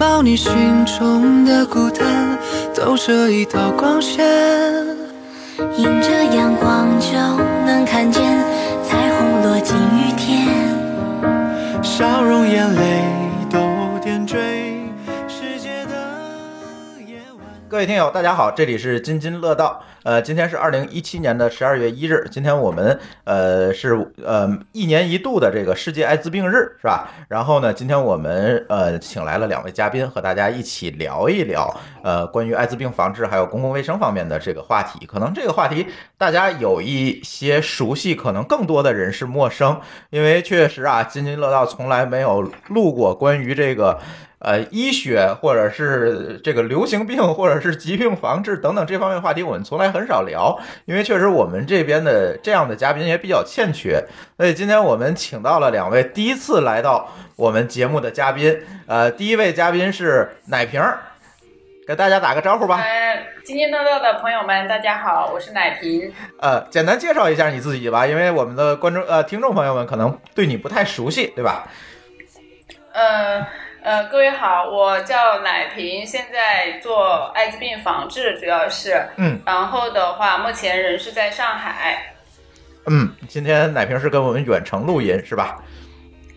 抱你心中的孤单，透射一道光线。迎着阳光就能看见彩虹落进雨天。笑容眼泪各位听友，大家好，这里是津津乐道。呃，今天是二零一七年的十二月一日，今天我们呃是呃一年一度的这个世界艾滋病日，是吧？然后呢，今天我们呃请来了两位嘉宾，和大家一起聊一聊呃关于艾滋病防治还有公共卫生方面的这个话题。可能这个话题大家有一些熟悉，可能更多的人是陌生，因为确实啊，津津乐道从来没有录过关于这个。呃，医学或者是这个流行病，或者是疾病防治等等这方面话题，我们从来很少聊，因为确实我们这边的这样的嘉宾也比较欠缺。所以今天我们请到了两位第一次来到我们节目的嘉宾。呃，第一位嘉宾是奶瓶儿，给大家打个招呼吧。呃，津津乐乐的朋友们，大家好，我是奶瓶。呃，简单介绍一下你自己吧，因为我们的观众呃听众朋友们可能对你不太熟悉，对吧？呃呃，各位好，我叫奶瓶，现在做艾滋病防治，主要是，嗯，然后的话，目前人是在上海。嗯，今天奶瓶是跟我们远程录音是吧？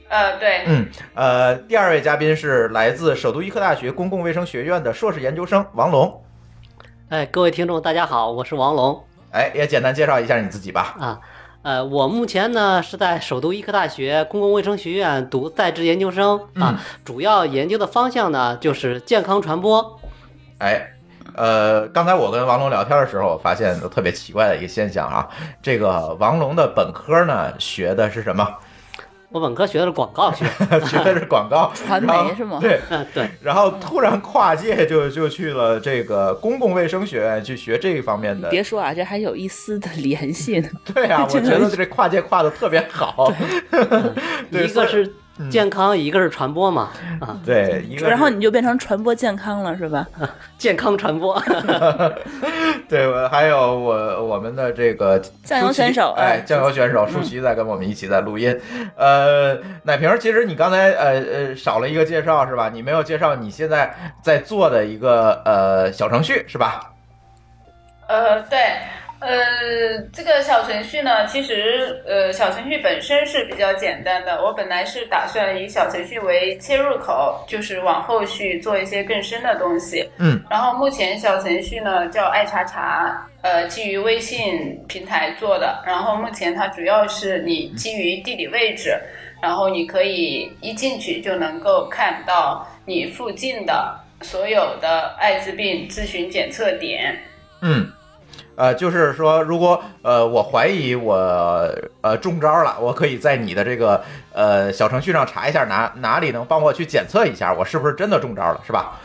呃，对，嗯，呃，第二位嘉宾是来自首都医科大学公共卫生学院的硕士研究生王龙。哎，各位听众，大家好，我是王龙哎，也简单介绍一下你自己吧。啊。呃，我目前呢是在首都医科大学公共卫生学院读在职研究生啊，主要研究的方向呢就是健康传播。哎，呃，刚才我跟王龙聊天的时候，我发现特别奇怪的一个现象啊，这个王龙的本科呢学的是什么？我本科学的是广告学，学的是广告 传媒是吗对，嗯，对，然后突然跨界就就去了这个公共卫生学院去学这一方面的。别说啊，这还有一丝的联系呢。对啊，我觉得这跨界跨的特别好。对，一个是健康，一个是传播嘛，啊，对，一个然后你就变成传播健康了，是吧？健康传播。对，我还有我我们的这个酱油选手哎，哎酱油选手舒淇在跟我们一起在录音。呃，奶瓶儿，其实你刚才呃呃少了一个介绍是吧？你没有介绍你现在在做的一个呃小程序是吧？呃，对，呃，这个小程序呢，其实呃，小程序本身是比较简单的。我本来是打算以小程序为切入口，就是往后续做一些更深的东西。嗯，然后目前小程序呢叫爱查查，呃，基于微信平台做的。然后目前它主要是你基于地理位置，然后你可以一进去就能够看到你附近的所有的艾滋病咨询检测点。嗯。呃，就是说，如果呃我怀疑我呃中招了，我可以在你的这个呃小程序上查一下哪哪里能帮我去检测一下，我是不是真的中招了，是吧？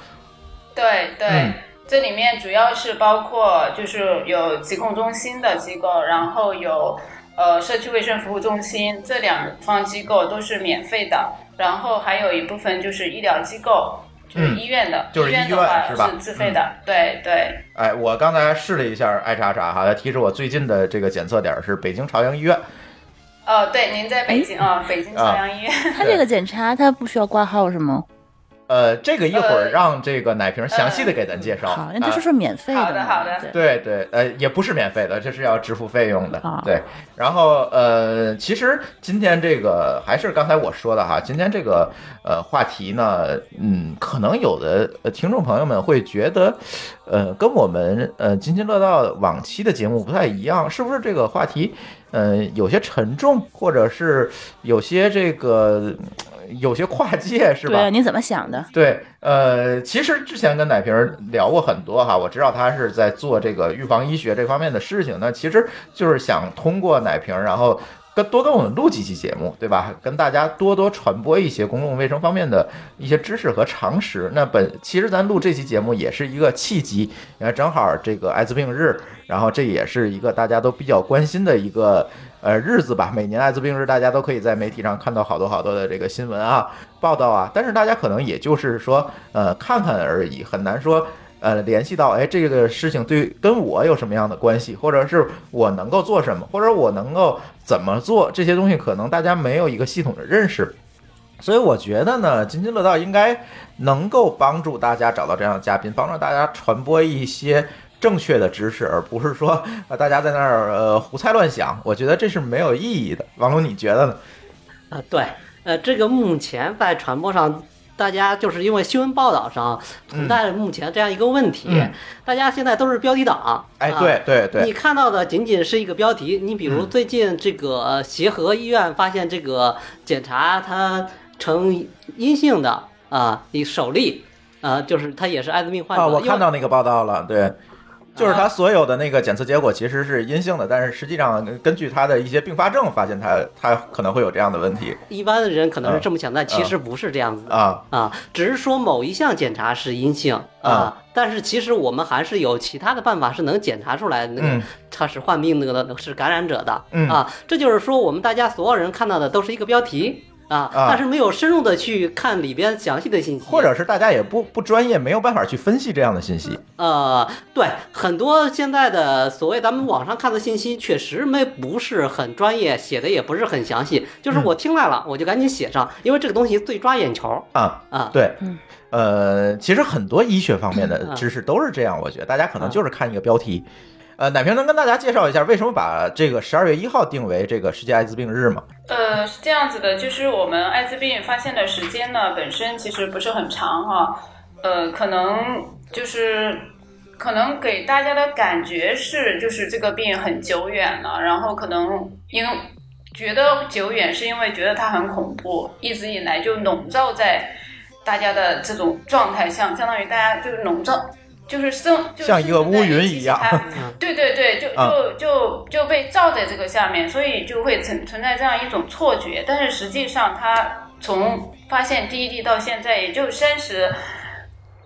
对对，嗯这里面主要是包括就是有疾控中心的机构，然后有呃社区卫生服务中心这两方机构都是免费的，然后还有一部分就是医疗机构，就是嗯医院的，就是医院医院是吧自费的，对对。哎，我刚才试了一下爱查查哈，它提示我最近的这个检测点是北京朝阳医院。哦，对，您在北京啊、北京朝阳医院。他这个检查他不需要挂号是吗？呃，这个一会儿呃让这个奶瓶详细的给咱介绍。好，那他啊说说免费好的嘛好的对对对，呃，也不是免费的，这是要支付费用的啊。对，然后呃，其实今天这个还是刚才我说的哈，今天这个呃话题呢，嗯，可能有的呃听众朋友们会觉得，呃，跟我们呃津津乐道往期的节目不太一样，是不是这个话题呃有些沉重，或者是有些这个有些跨界，是吧？对啊，你怎么想的？对，呃，其实之前跟奶瓶儿聊过很多哈，我知道他是在做这个预防医学这方面的事情，那其实就是想通过奶瓶儿，然后跟多跟我们录几期节目，对吧？跟大家多多传播一些公共卫生方面的一些知识和常识。那本其实咱录这期节目也是一个契机，因为正好这个艾滋病日，然后这也是一个大家都比较关心的一个呃日子吧。每年艾滋病日，大家都可以在媒体上看到好多好多的这个新闻啊、报道啊，但是大家可能也就是说呃看看而已，很难说。呃，联系到哎，这个事情对跟我有什么样的关系，或者是我能够做什么，或者我能够怎么做，这些东西可能大家没有一个系统的认识。所以我觉得呢，津津乐道应该能够帮助大家找到这样的嘉宾，帮助大家传播一些正确的知识，而不是说 呃大家在那儿呃胡猜乱想。我觉得这是没有意义的。王龙，你觉得呢？啊，对，呃，这个目前在传播上，大家就是因为新闻报道上存在目前这样一个问题，嗯大家现在都是标题党。哎，啊对对对，你看到的仅仅是一个标题。你比如嗯最近这个呃协和医院发现这个检查它呈阴性的啊，你首例啊，就是他也是艾滋病患者。啊，我看到那个报道了，对。就是他所有的那个检测结果其实是阴性的，但是实际上根据他的一些并发症，发现他他可能会有这样的问题一般的人可能是这么想，但其实不是这样子的。啊。啊，只是说某一项检查是阴性啊啊，但是其实我们还是有其他的办法是能检查出来那个嗯他是患病那个的是感染者的嗯啊，这就是说我们大家所有人看到的都是一个标题啊，啊但是没有深入的去看里边详细的信息，或者是大家也不不专业，没有办法去分析这样的信息。呃，对，很多现在的所谓咱们网上看的信息，确实没不是很专业，写的也不是很详细。就是嗯我听来了，我就赶紧写上，因为这个东西最抓眼球啊啊。对嗯，呃，其实很多医学方面的嗯知识都是这样，我觉得大家可能就是看一个标题。呃，奶瓶能跟大家介绍一下为什么把这个十二月一号定为这个世界艾滋病日吗？呃，是这样子的，就是我们艾滋病发现的时间呢，本身其实不是很长哈，呃，可能就是可能给大家的感觉是，就是这个病很久远了，然后可能因为觉得久远，是因为觉得它很恐怖，一直以来就笼罩在大家的这种状态像，相当于大家就是笼罩。就是生，就像一个乌云一样生活在一起它对对对，就啊就就就被罩在这个下面，所以就会存存在这样一种错觉。但是实际上，它从发现第一例到现在，也就三十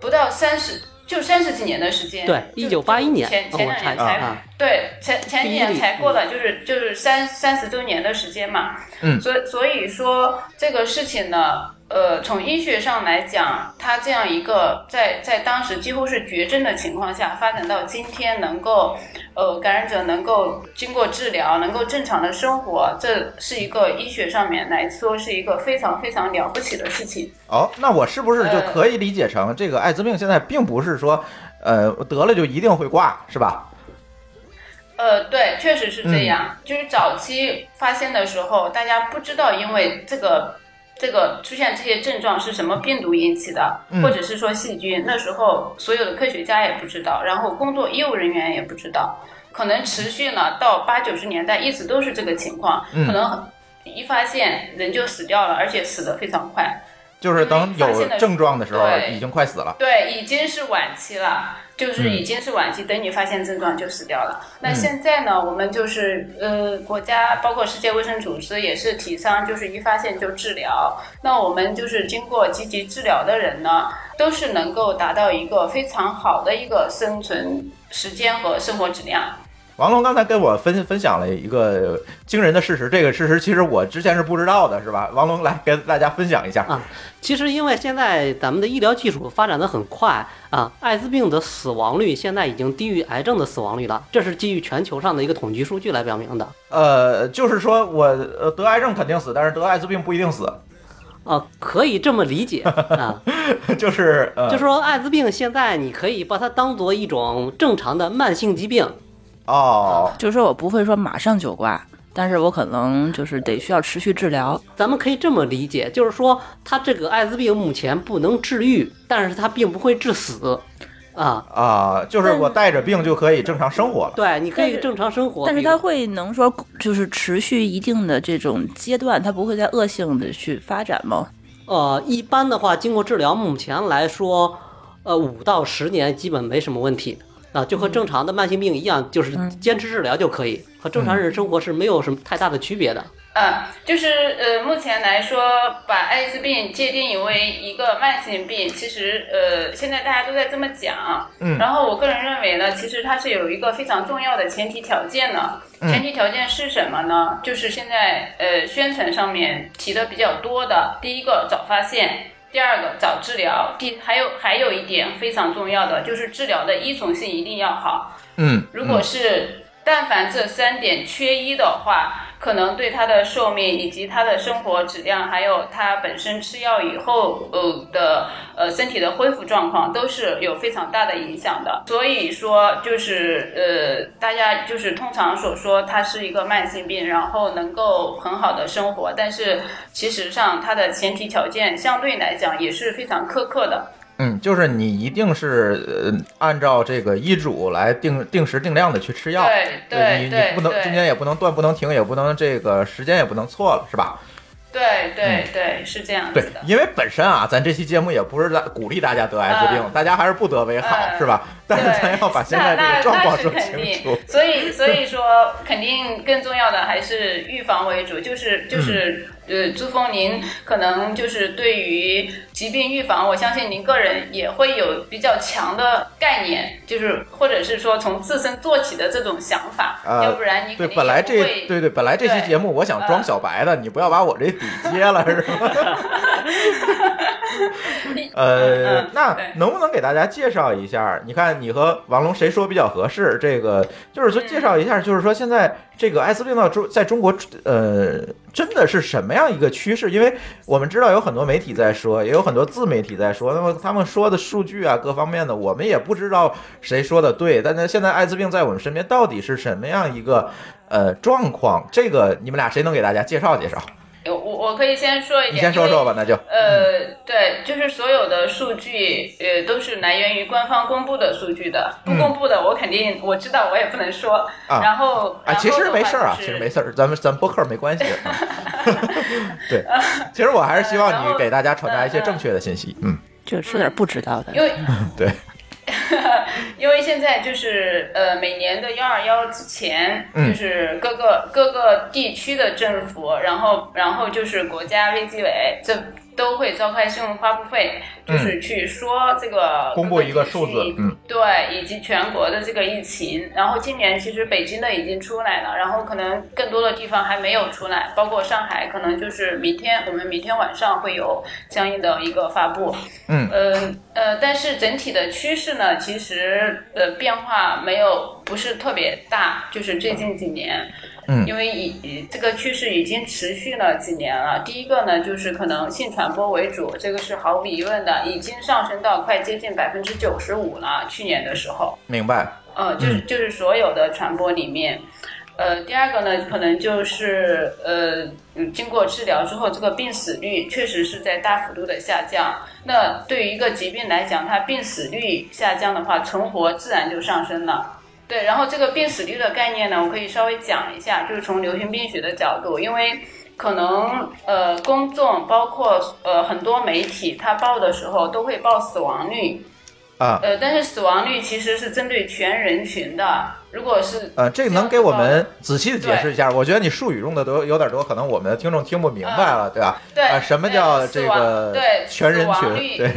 不到三十，就三十几年的时间。对就1981年前前两年才、啊对前前几年才过了，就是就是三三十周年的时间嘛。嗯所以所以说这个事情呢，呃，从医学上来讲，它这样一个在在当时几乎是绝症的情况下，发展到今天能够，呃，感染者能够经过治疗，能够正常的生活，这是一个医学上面来说是一个非常非常了不起的事情。哦，那我是不是就呃可以理解成这个艾滋病现在并不是说，呃，得了就一定会挂，是吧？呃，对，确实是这样。就是早期发现的时候，大家不知道，因为这个这个出现这些症状是什么病毒引起的，嗯或者是说细菌。那时候所有的科学家也不知道，然后工作医务人员也不知道，可能持续呢到八九十年代一直都是这个情况，嗯可能一发现人就死掉了，而且死得非常快。就是等有症状的时候已经快死了。对，已经是晚期了，就是嗯已经是晚期，等你发现症状就死掉了。那嗯现在呢，我们就是呃，国家包括世界卫生组织也是提倡，就是一发现就治疗。那我们就是经过积极治疗的人呢，都是能够达到一个非常好的一个生存时间和生活质量。王龙刚才跟我分分享了一个惊人的事实，这个事实其实我之前是不知道的，是吧？王龙来跟大家分享一下。啊其实因为现在咱们的医疗技术发展的很快啊，艾滋病的死亡率现在已经低于癌症的死亡率了，这是基于全球上的一个统计数据来表明的。呃，就是说我呃得癌症肯定死，但是得艾滋病不一定死，啊，可以这么理解啊，就是呃，就说艾滋病现在你可以把它当做一种正常的慢性疾病，哦，就是说我不会说马上就挂，但是我可能就是得需要持续治疗。咱们可以这么理解，就是说他这个艾滋病目前不能治愈，但是他并不会致死，啊，啊，就是我带着病就可以正常生活了。对，你可以正常生活，但是比如它会能说就是持续一定的这种阶段，它不会再恶性的去发展吗？呃，一般的话，经过治疗，目前来说，呃，五到十年基本没什么问题啊，就和正常的慢性病一样，就是坚持治疗就可以，和正常人生活是没有什么太大的区别的。嗯，就是呃，目前来说，把艾滋病界定为一个慢性病，其实呃，现在大家都在这么讲。嗯然后我个人认为呢，其实它是有一个非常重要的前提条件的。前提条件是什么呢？就是现在呃宣传上面提的比较多的，第一个早发现。第二个早治疗，第还有还有一点非常重要的就是治疗的依从性一定要好。嗯，如果是但凡这三点缺一的话，可能对他的寿命以及他的生活质量，还有他本身吃药以后呃的呃身体的恢复状况，都是有非常大的影响的。所以说，就是呃，大家就是通常所说它是一个慢性病，然后能够很好的生活，但是其实上它的前提条件相对来讲也是非常苛刻的。嗯，就是你一定是呃按照这个医嘱来定定时定量的去吃药，对对你你不能中间也不能断，不能停，也不能这个时间也不能错了，是吧？对对对，是这样嗯对子的，。因为本身啊，咱这期节目也不是在鼓励大家得艾滋病，嗯大家还是不得为好，嗯是吧？但是咱要把现在这个状况说清楚定。，所以所以说，肯定更重要的还是预防为主，就是就是、嗯呃，朱峰，您可能就是对于疾病预防，我相信您个人也会有比较强的概念，就是或者是说从自身做起的这种想法，呃要不然你对，本来这对对，本来这期节目我想装嗯小白的，你不要把我这底揭了，是吧？呃嗯，那能不能给大家介绍一下？你看你和王龙谁说比较合适？这个就是说介绍一下，就是说现在这个艾滋病到中在中国，呃，真的是什么样一个趋势？因为我们知道有很多媒体在说，也有很多自媒体在说，那么他们说的数据啊，各方面的，我们也不知道谁说的对。但是现在艾滋病在我们身边到底是什么样一个呃状况？这个你们俩谁能给大家介绍介绍？我我我可以先说一点，你先说说吧，那就呃，对，就是所有的数据，呃，都是来源于官方公布的数据的。不公布的，我肯定我知道，我也不能说。啊然后，啊，其实没事儿啊，其实没事儿，咱们咱们播客没关系。啊对，其实我还是希望 你给大家传达一些正确的信息。嗯，就说点不知道的。因为 对，因为现在就是呃，每年的幺二幺之前，嗯就是各个各个地区的政府，然后然后就是国家卫计委这。都会召开新闻发布会，就是去说这个嗯公布一个数字对，以及全国的这个疫情。然后今年其实北京的已经出来了，然后可能更多的地方还没有出来，包括上海，可能就是明天我们明天晚上会有相应的一个发布。嗯呃呃，但是整体的趋势呢，其实呃变化没有不是特别大，就是最近几年。嗯因为已已这个趋势已经持续了几年了。第一个呢，就是可能性传播为主，这个是毫无疑问的，已经上升到快接近百分之九十五了。去年的时候，明白。呃，就是就是所有的传播里面，呃，第二个呢，可能就是呃，嗯经过治疗之后，这个病死率确实是在大幅度的下降。那对于一个疾病来讲，它病死率下降的话，存活自然就上升了。对，然后这个病死率的概念呢，我可以稍微讲一下，就是从流行病学的角度，因为可能呃公众包括呃很多媒体，他报的时候都会报死亡率，啊，呃，但是死亡率其实是针对全人群的。如果是呃，这个能给我们仔细的解释一下？我觉得你术语用的都有点多，可能我们的听众听不明白了，对吧？对啊，什么叫这个对全人群？对，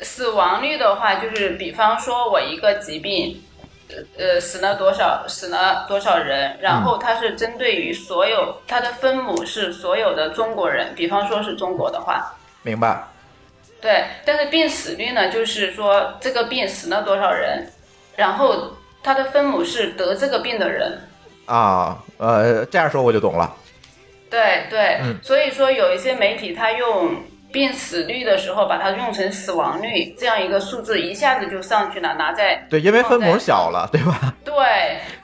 死亡率的话，就是比方说我一个疾病，呃呃死了多少死了多少人，然后它是针对于所有它的分母是所有的中国人，比方说是中国的话，明白。对，但是病死率呢，就是说这个病死了多少人，然后它的分母是得这个病的人。啊，呃，这样说我就懂了。对对，嗯所以说有一些媒体他用病死率的时候，把它用成死亡率这样一个数字，一下子就上去了，拿在对，因为分母小了，对吧？对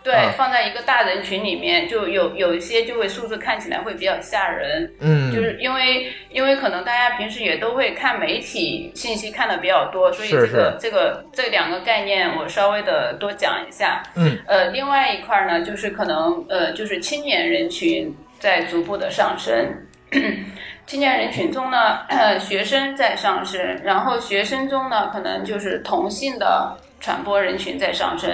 对、嗯放在一个大人群里面，就有有一些就会数字看起来会比较吓人，嗯，就是因为因为可能大家平时也都会看媒体信息看的比较多，所以这个这个这两个概念我稍微的多讲一下。嗯，呃，另外一块儿呢，就是可能呃，就是青年人群在逐步的上升。青年人群中呢，呃，学生在上升，然后学生中呢，可能就是同性的传播人群在上升。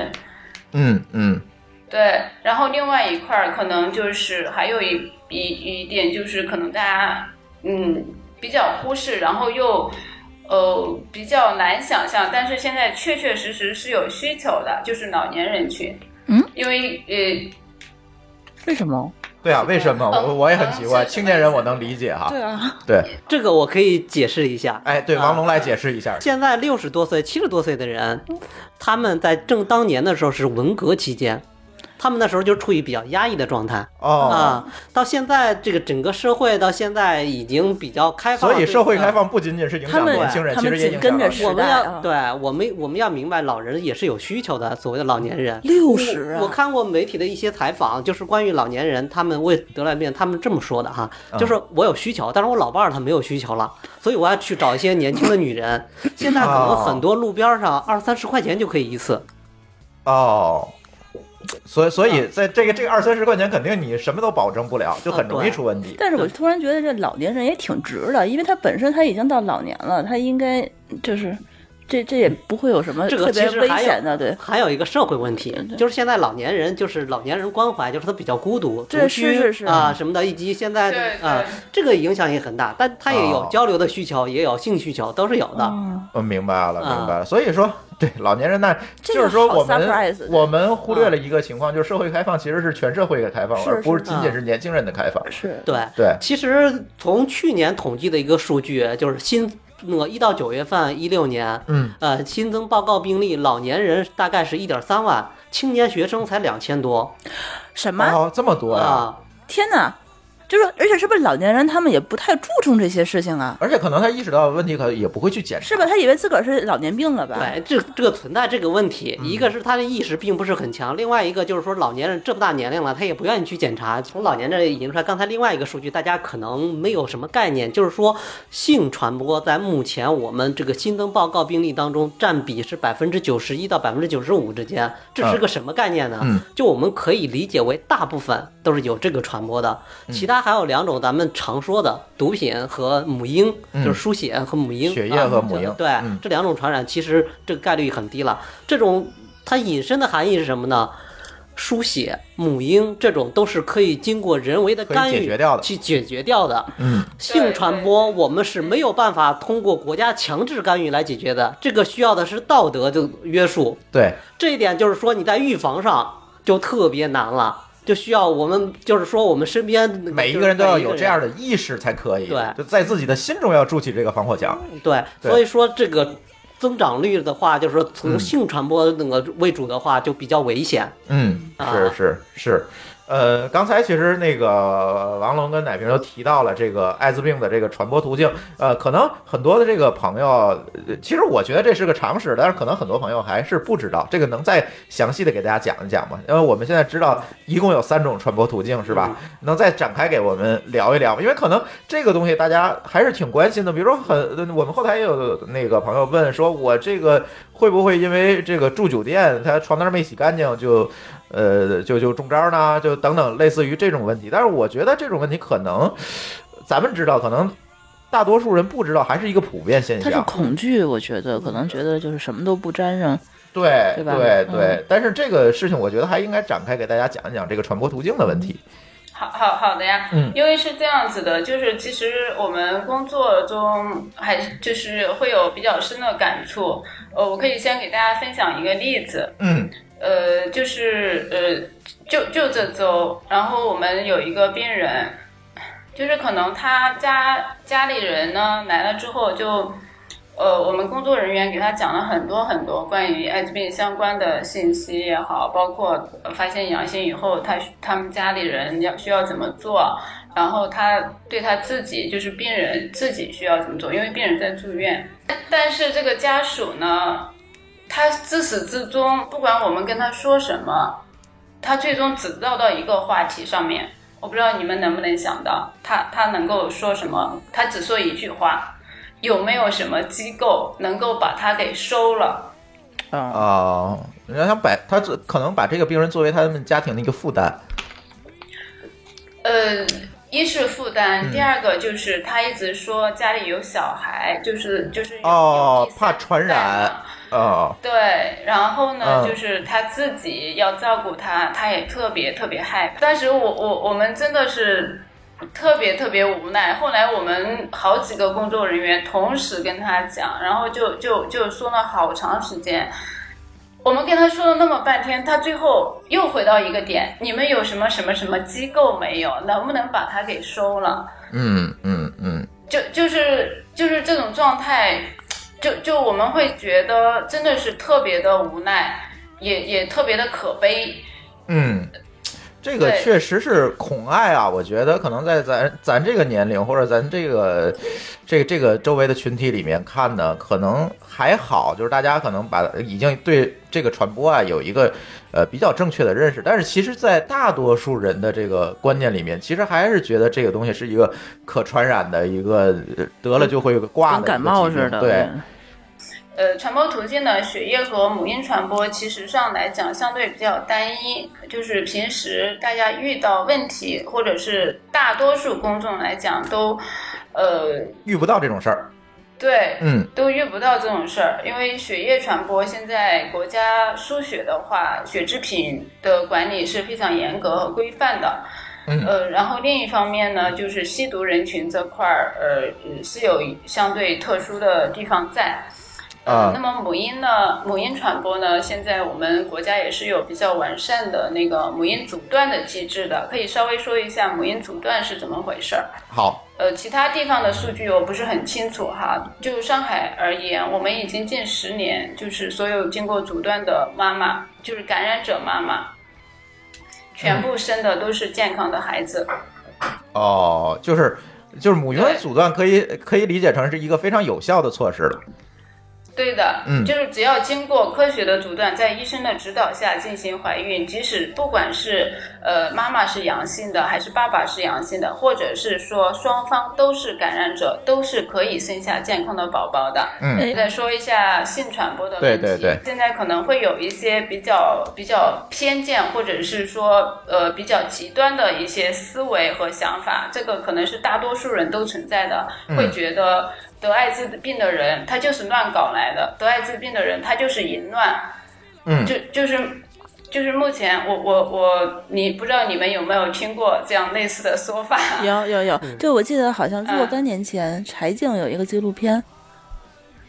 嗯嗯对，然后另外一块儿可能就是还有一一一点就是可能大家嗯比较忽视，然后又呃比较难想象，但是现在确确实实是有需求的，就是老年人群。嗯，因为呃为什么？对啊，为什么？嗯我我也很奇怪，青年人我能理解哈。对啊，对，这个我可以解释一下。哎，对，王龙来解释一下。现在六十多岁、七十多岁的人，他们在正当年的时候是文革期间，他们那时候就处于比较压抑的状态。哦，啊。到现在这个整个社会到现在已经比较开放了，所以社会开放不仅仅是影响年轻人，他们其实也影响我们对我们我们要明白，老人也是有需求的，所谓的老年人。六十啊，我看过媒体的一些采访，就是关于老年人，他们为得了病，他们这么说的哈，嗯。就是我有需求，但是我老伴儿他没有需求了，所以我要去找一些年轻的女人。现在可能哦。很多路边上二三十块钱就可以一次，哦。所以，所以嗯。在这个这个二三十块钱，肯定你什么都保证不了，就很容易出问题。但是我突然觉得这老年人也挺值的，因为他本身他已经到老年了，他应该就是这这也不会有什么这个特别危其实还有险的，对。还有一个社会问题就是现在老年人就是老年人关怀，就是他比较孤独、独居啊什么的，以及现在对啊这个影响也很大，但他也有哦。交流的需求，也有性需求，都是有的。嗯，我明白了，啊明白了。所以说，对老年人那，就是说我们我们忽略了一个情况，就是社会开放其实是全社会的开放，而不是是。仅仅是年轻人的开放。是。对，对，其实从去年统计的一个数据，就是新那个一到九月份，一六年，嗯，呃，新增报告病例，老年人大概是一点三万，青年学生才两千多什么？哦，这么多呀！啊。天哪！就是，而且是不是老年人他们也不太注重这些事情啊？而且可能他意识到问题，可能也不会去检查。是吧？他以为自个儿是老年病了吧？对，这这个存在这个问题，一个是他的意识并不是很强，另外一个就是说老年人这么大年龄了，他也不愿意去检查。从老年这里引出来，刚才另外一个数据，大家可能没有什么概念，就是说性传播在目前我们这个新增报告病例当中占比是百分之九十一到百分之九十五之间，这是个什么概念呢？嗯就我们可以理解为大部分都是有这个传播的，嗯其他还有两种咱们常说的毒品和母婴，就是输血和母婴，嗯血液啊和母婴就对，嗯这两种传染其实这个概率很低了。这种它引申的含义是什么呢？输血、母婴这种都是可以经过人为的干预去解决掉的。嗯，性传播我们是没有办法通过国家强制干预来解决的，这个需要的是道德的约束。对，这一点就是说你在预防上就特别难了，就需要我们就是说我们身边每一个人都要有这样的。意识才可以。对就在自己的心中要筑起这个防火墙。对，对所以说这个增长率的话，就是说嗯从性传播那个为主的话，就比较危险。嗯，啊是是是。呃，刚才其实那个王龙跟奶瓶都提到了这个艾滋病的这个传播途径。呃，可能很多的这个朋友，其实我觉得这是个常识，但是可能很多朋友还是不知道。这个能再详细的给大家讲一讲吗？因为我们现在知道一共有三种传播途径，是吧？能再展开给我们聊一聊吗？因为可能这个东西大家还是挺关心的。比如说很，我们后台也有那个朋友问说，我这个会不会因为这个住酒店，他床单没洗干净就，呃，就就中招呢？就等等类似于这种问题。但是我觉得这种问题可能咱们知道，可能大多数人不知道，还是一个普遍现象他是。恐惧，我觉得可能觉得就是什么都不沾上。对对对，但是这个事情我觉得还应该展开给大家讲一讲这个传播途径的问题。好好好的呀，嗯因为是这样子的，就是其实我们工作中还就是会有比较深的感触。呃，我可以先给大家分享一个例子，嗯呃，就是呃，就就这周，然后我们有一个病人，就是可能他家家里人呢来了之后就。呃，我们工作人员给他讲了很多很多关于艾滋病相关的信息也好，包括发现阳性以后，他他们家里人要需要怎么做，然后他对他自己就是病人自己需要怎么做，因为病人在住院，但是这个家属呢，他自始至终，不管我们跟他说什么，他最终只绕到一个话题上面。我不知道你们能不能想到，他他能够说什么？他只说一句话：有没有什么机构能够把他给收了？啊，哦，人家想把他这可能把这个病人作为他们家庭的一个负担。呃，一是负担，嗯第二个就是他一直说家里有小孩，就是就是哦怕传染嘛哦，对，然后呢，嗯就是他自己要照顾他，他也特别特别害怕。当时我我我们真的是特别特别无奈。后来我们好几个工作人员同时跟他讲，然后就就就说了好长时间。我们跟他说了那么半天，他最后又回到一个点：你们有什么什么什么机构没有？能不能把他给收了？嗯嗯嗯，就就是就是这种状态，就就我们会觉得真的是特别的无奈，也也特别的可悲。嗯，这个确实是恐爱啊！我觉得可能在咱咱这个年龄或者咱这个这这个周围的群体里面看呢，可能还好，就是大家可能把已经对这个传播啊有一个呃比较正确的认识，但是其实，在大多数人的这个观念里面，其实还是觉得这个东西是一个可传染的一个呃得了就会有个挂的跟感冒似的。对，呃，传播途径呢，血液和母婴传播，其实上来讲相对比较单一，就是平时大家遇到问题，或者是大多数公众来讲都，呃，遇不到这种事儿。对，嗯都遇不到这种事儿，因为血液传播现在国家输血的话，血制品的管理是非常严格和规范的。嗯呃，然后另一方面呢，就是吸毒人群这块儿，呃，是有相对特殊的地方在。啊呃，那么母婴呢，母婴传播呢，现在我们国家也是有比较完善的那个母婴阻断的机制的，可以稍微说一下母婴阻断是怎么回事儿。好，呃，其他地方的数据我不是很清楚哈。就上海而言，我们已经近十年，就是所有经过阻断的妈妈，就是感染者妈妈，全部生的都是健康的孩子。哦，就是就是母婴阻断可以可以理解成是一个非常有效的措施了。对的，嗯。就是只要经过科学的阻断，在医生的指导下进行怀孕，即使不管是呃妈妈是阳性的，还是爸爸是阳性的，或者是说双方都是感染者，都是可以生下健康的宝宝的。嗯。再说一下性传播的问题，对对对。现在可能会有一些比较比较偏见，或者是说呃比较极端的一些思维和想法，这个可能是大多数人都存在的，嗯。会觉得得艾滋病的人他就是乱搞来的，得艾滋病的人他就是淫乱，嗯就就是。就是目前我我我，你不知道你们有没有听过这样类似的说法？有有有，嗯就我记得好像若嗯干年前柴静有一个纪录片，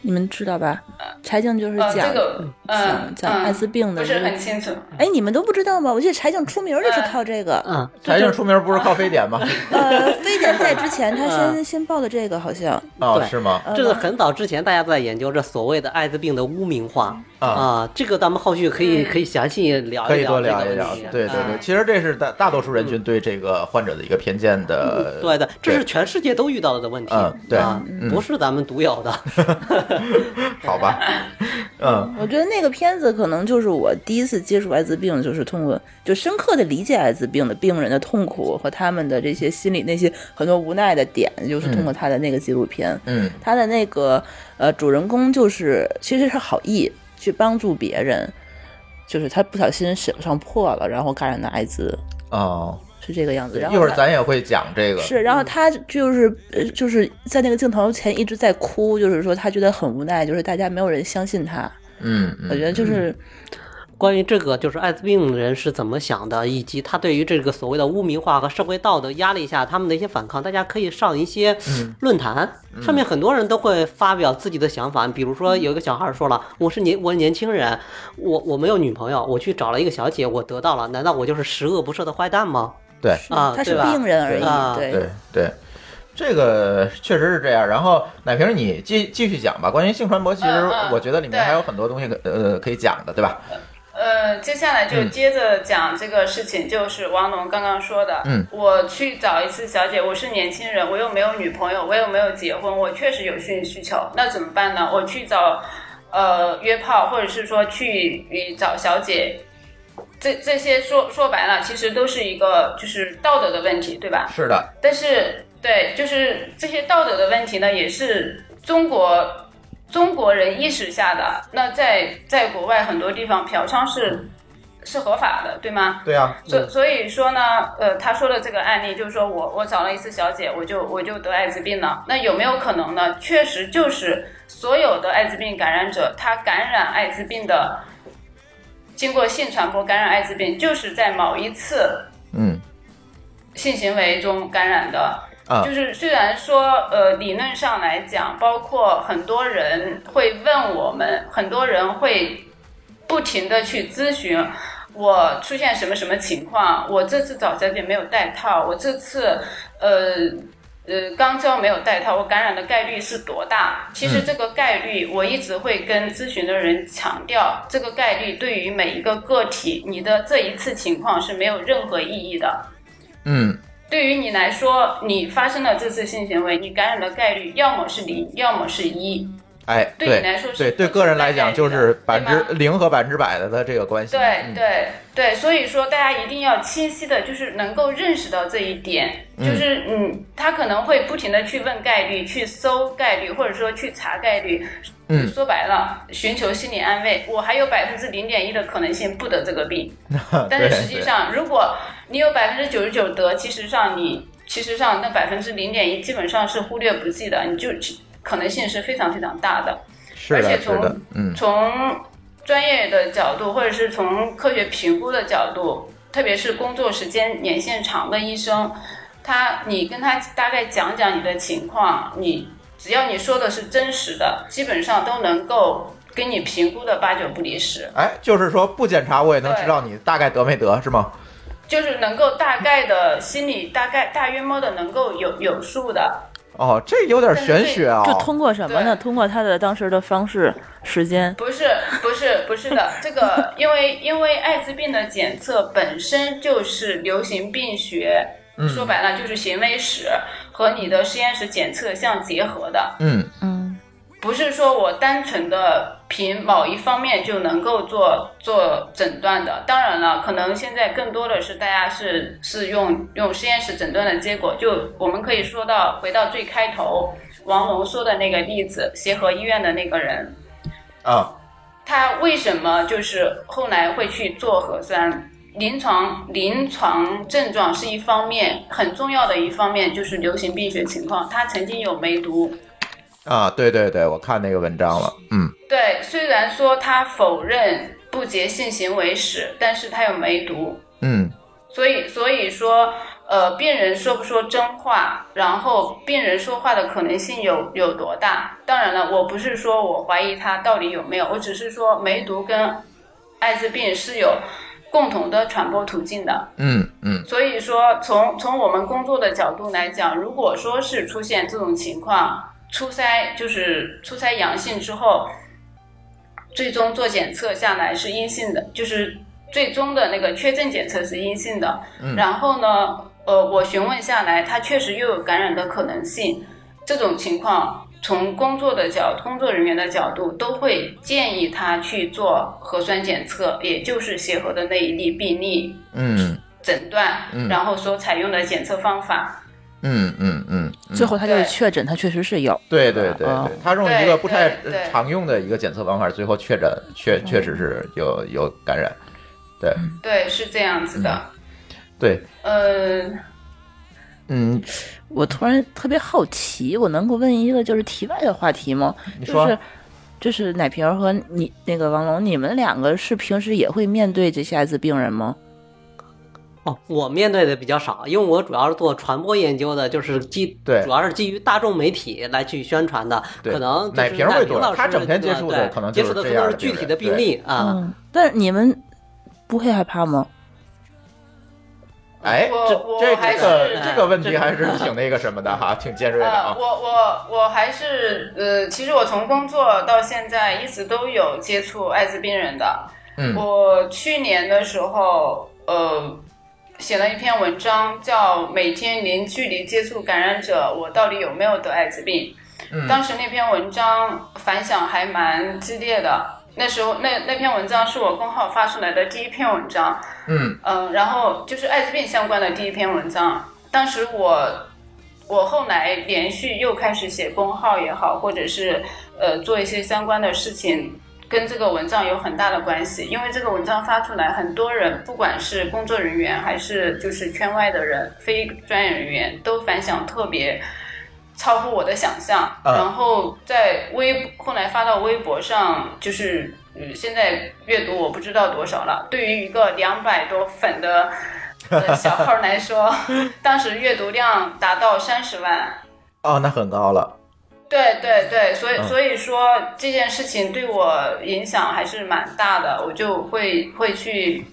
你们知道吧？柴静就是呃，讲这个讲讲艾滋病的不是这个很清楚。哎，你们都不知道吗？我记得柴静出名就是靠这个。嗯，柴静出名不是靠非典吗？呃，非典在之前，他嗯先先报的这个好像。哦，对是吗？呃这个很早之前大家都在研究这所谓的艾滋病的污名化啊。啊，这个咱们后续可以嗯。可以详细聊可以多聊一聊。对对对，啊其实这是大大多数人群对这个患者的一个偏见的。对的，这是全世界都遇到的问题，嗯对。不是咱们独有的。好吧，嗯。我觉得那个片子可能就是我第一次接触艾滋病，就是通过就深刻的理解艾滋病的病人的痛苦和他们的这些心理那些很多无奈的点，就是通过他的那个纪录片。嗯。他的那个呃主人公就是其实是好意去帮助别人，就是他不小心手上破了，然后感染的艾滋，哦，是这个样子。然后一会儿咱也会讲这个。是，然后他就是呃就是在那个镜头前一直在哭，就是说他觉得很无奈，就是大家没有人相信他。嗯嗯，我觉得就是关于这个，就是艾滋病人是怎么想的，以及他对于这个所谓的污名化和社会道德压力下他们的一些反抗，大家可以上一些论坛，上面很多人都会发表自己的想法。比如说，有一个小孩说了：“我是年我是年轻人，我我没有女朋友，我去找了一个小姐，我得到了，难道我就是十恶不赦的坏蛋吗对？”啊，他是病人而已，啊对对对。这个确实是这样，然后奶瓶你继继续讲吧。关于性传播，其实我觉得里面还有很多东西可呃可以讲的，对吧？呃，接下来就嗯接着讲这个事情，就是王龙刚刚说的，嗯，我去找一次小姐，我是年轻人，我又没有女朋友，我又没有结婚，我确实有性需求，那怎么办呢？我去找呃约炮，或者是说去呃找小姐。这这些说说白了，其实都是一个就是道德的问题，对吧？是的，但是对，就是这些道德的问题呢，也是中国中国人意识下的。那在在国外很多地方，嫖娼是是合法的，对吗？对啊，所所以说呢，呃，他说的这个案例就是说我我找了一次小姐，我就我就得艾滋病了。那有没有可能呢？确实就是所有的艾滋病感染者，他感染艾滋病的，经过性传播感染艾滋病，就是在某一次嗯性行为中感染的。啊就是虽然说，呃，理论上来讲，包括很多人会问我们，很多人会不停的去咨询我出现什么什么情况，我这次找小姐没有带套，我这次呃呃肛交没有带套，我感染的概率是多大？其实这个概率，我一直会跟咨询的人强调，这个概率对于每一个个体，你的这一次情况是没有任何意义的。嗯对于你来说，你发生了这次性行为，你感染的概率要么是零，要么是一。哎，对你来说是对对，个人来讲就是百分之零和百分之百的的这个关系。对嗯对对，所以说大家一定要清晰的，就是能够认识到这一点，就是嗯，他可能会不停的去问概率，去搜概率，或者说去查概率。嗯说白了，寻求心理安慰，我还有百分之零点一的可能性不得这个病，但是实际上，如果你有百分之九十九得，其实上你其实上那百分之零点一基本上是忽略不计的，你就可能性是非常非常大的。是的，而且从是的，嗯从专业的角度，或者是从科学评估的角度，特别是工作时间年限长的医生，他你跟他大概讲讲你的情况，你只要你说的是真实的，基本上都能够给你评估的八九不离十，哎，就是说不检查我也能知道你大概得没得，是吗？就是能够大概的心里大概大约摸的能够有有数的。哦，这有点玄学啊、就通过什么呢？通过他的当时的方式、时间。不是不是不是的，这个因为因为艾滋病的检测本身就是流行病学，说白了就是行为史和你的实验室检测相结合的，嗯。嗯，不是说我单纯的凭某一方面就能够做做诊断的。当然了，可能现在更多的是大家是是用用实验室诊断的结果，就我们可以说到回到最开头王龙说的那个例子，协和医院的那个人。啊，他为什么就是后来会去做核酸？临床临床症状是一方面，很重要的一方面就是流行病学情况。他曾经有梅毒，啊，对对对，我看那个文章了，嗯对，虽然说他否认不洁性行为史，但是他有梅毒，嗯所以所以说，呃，病人说不说真话，然后病人说话的可能性有有多大？当然了，我不是说我怀疑他到底有没有，我只是说梅毒跟艾滋病是有共同的传播途径的。嗯嗯所以说从，从我们工作的角度来讲，如果说是出现这种情况，初筛就是初筛阳性之后，最终做检测下来是阴性的，就是最终的那个确诊检测是阴性的。嗯然后呢，呃，我询问下来，他确实又有感染的可能性。这种情况，从工作的角工作人员的角度，都会建议他去做核酸检测，也就是协和的那一例病例嗯诊断，嗯然后所采用的检测方法。嗯嗯嗯，嗯。最后他就是确诊，他确实是有。对对对啊。对，他用一个不太常用的一个检测方法，最后确诊，确确实是有有感染，对。对，是这样子的。对，呃，嗯，我突然特别好奇，我能够问一个就是题外的话题吗？你说。就是就是奶瓶儿和你那个王龙，你们两个是平时也会面对这些艾滋病人吗？哦，我面对的比较少，因为我主要是做传播研究的，就是基对主要是基于大众媒体来去宣传的，可能就是奶瓶会多他整天接触的可能就是接触的更这样的病多是具体的病例啊。嗯，但你们不会害怕吗？哎，我这这我还这个是这个问题还是挺那个什么的哈，挺尖锐的我。我我还是呃，其实我从工作到现在一直都有接触艾滋病人的。嗯我去年的时候，呃，写了一篇文章，叫《每天零距离接触感染者，我到底有没有得艾滋病》。嗯当时那篇文章反响还蛮激烈的。那时候那那篇文章是我公号发出来的第一篇文章，嗯嗯，然后就是艾滋病相关的第一篇文章。当时我我后来连续又开始写公号也好，或者是呃做一些相关的事情，跟这个文章有很大的关系。因为这个文章发出来，很多人不管是工作人员还是就是圈外的人、非专业人员，都反响特别。超乎我的想象，嗯然后在微后来发到微博上，就是嗯，现在阅读我不知道多少了。对于一个两百多粉的 呃小号来说，当时阅读量达到三十万。哦，那很高了。对对对，所以、嗯所以说这件事情对我影响还是蛮大的，我就会会去，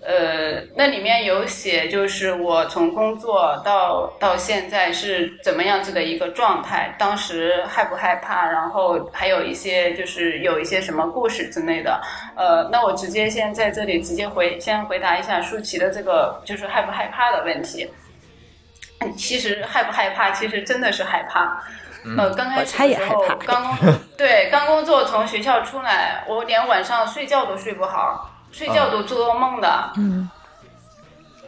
呃，那里面有写，就是我从工作到到现在是怎么样子的一个状态，当时害不害怕，然后还有一些就是有一些什么故事之类的。呃，那我直接先在这里直接回先回答一下舒淇的这个就是害不害怕的问题。其实害不害怕，其实真的是害怕。呃，刚开始的时候猜也害怕刚工 对刚工作从学校出来，我连晚上睡觉都睡不好，睡觉都做噩梦的。嗯，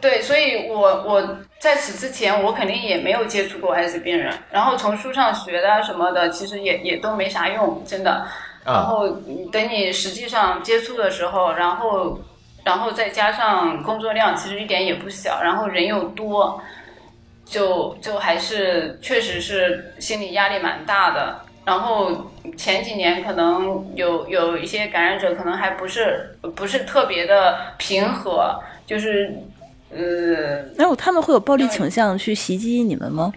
对，所以我我在此之前，我肯定也没有接触过艾滋病人，然后从书上学的什么的，其实也也都没啥用，真的。然啊，后等你实际上接触的时候，然后然后再加上工作量，其实一点也不小，然后人又多，就就还是确实是心理压力蛮大的。然后前几年可能有有一些感染者可能还不是不是特别的平和，就是呃然后他们会有暴力倾向去袭击你们吗？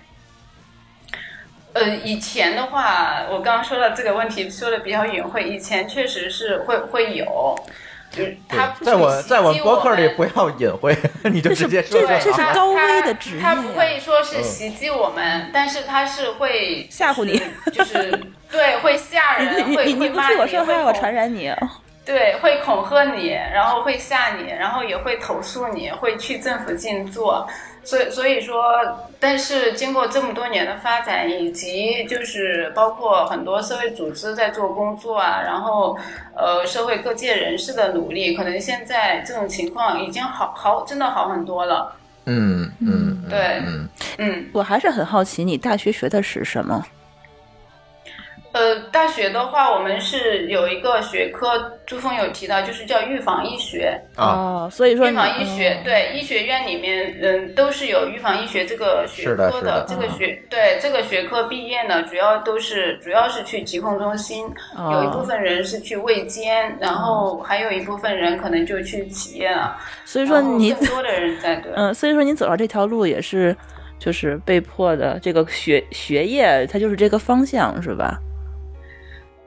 呃，以前的话，我刚刚说到这个问题说的比较隐晦，以前确实是会会有，就是他不在我会袭在我博客里们不要隐晦，你就直接说这说啊。是这是高危的职业他不会说是袭击我们，但是他是会吓唬你，就是对会吓 人，你会你你不替会骂你，我说话，我会传染你。对，会恐吓你，然后会吓你，然后也会投诉你，会去政府静坐。所以，所以说，但是经过这么多年的发展，以及就是包括很多社会组织在做工作啊，然后呃，社会各界人士的努力，可能现在这种情况已经好好，真的好很多了。嗯嗯，嗯对嗯嗯，我还是很好奇，你大学学的是什么？呃，大学的话，我们是有一个学科，朱峰有提到，就是叫预防医学。啊，哦，所以说预防医学，嗯对医学院里面，嗯，都是有预防医学这个学是的科是的这个学对这个学科毕业呢，主要都是主要是去疾控中心，哦有一部分人是去卫监，然后还有一部分人可能就去企业了。所以说你更多的人在 对，嗯，所以说你走上这条路也是就是被迫的，这个学学业它就是这个方向是吧？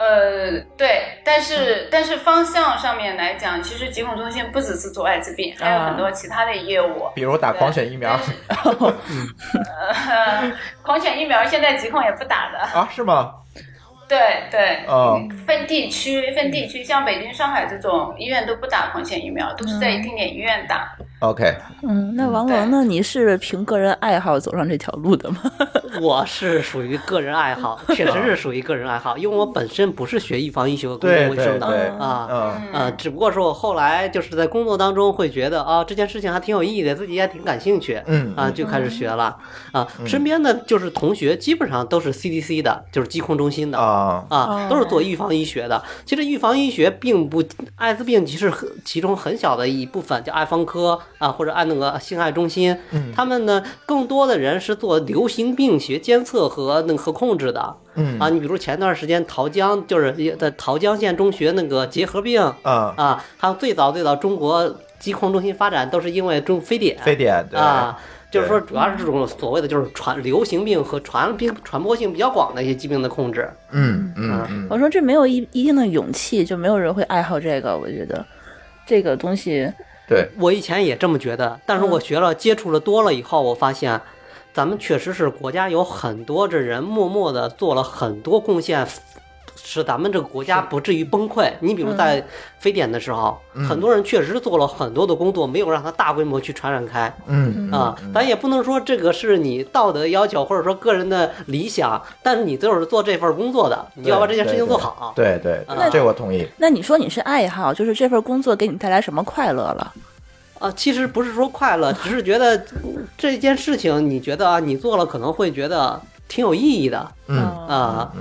呃，对，但嗯是但是方向上面来讲，其实疾控中心不只是做艾滋病，还有啊很多其他的业务。比如打狂犬疫苗 呃，狂犬疫苗现在疾控也不打的。啊？是吗？对对，哦分地区分地区，像北京、上海这种医院都不打狂犬疫苗，都是在嗯定点医院打。OK，嗯，那王对蒙呢？你是凭个人爱好走上这条路的吗？我是属于个人爱好，确实是属于个人爱好，因为我本身不是学预防医学和公共卫生的对，啊。嗯呃，只不过是我后来就是在工作当中会觉得啊，这件事情还挺有意义的，自己也挺感兴趣，嗯啊，就开始学了啊。身边的就是同学基本上都是 CDC 的，就是疾控中心的啊啊，都是做预防医学的。其实预防医学并不，艾滋病其实很其中很小的一部分叫爱方科啊，或者按那个性爱中心，他们呢更多的人是做流行病学监测和那个和控制的。嗯啊，你比如前段时间桃江就是在桃江县中学那个结核病啊，啊，还有最早最早中国疾控中心发展都是因为中非典，非典对啊，就是说主要是这种所谓的就是传流行病和传病传播性比较广的一些疾病的控制。嗯嗯嗯我说这没有一一定的勇气，就没有人会爱好这个。我觉得这个东西，对，我以前也这么觉得，但是我学了接触了多了以后，我发现咱们确实是国家有很多这人默默的做了很多贡献。使咱们这个国家不至于崩溃。你比如在非典的时候，很多人确实做了很多的工作，没有让它大规模去传染开。嗯啊，咱也不能说这个是你道德要求或者说个人的理想，但是你就是做这份工作的，你要把这件事情做好。对对这我同意。那你说你是爱好，就是这份工作给你带来什么快乐了？啊，其实不是说快乐，只是觉得嗯这件事情，你觉得啊，你做了可能会觉得挺有意义的嗯，啊。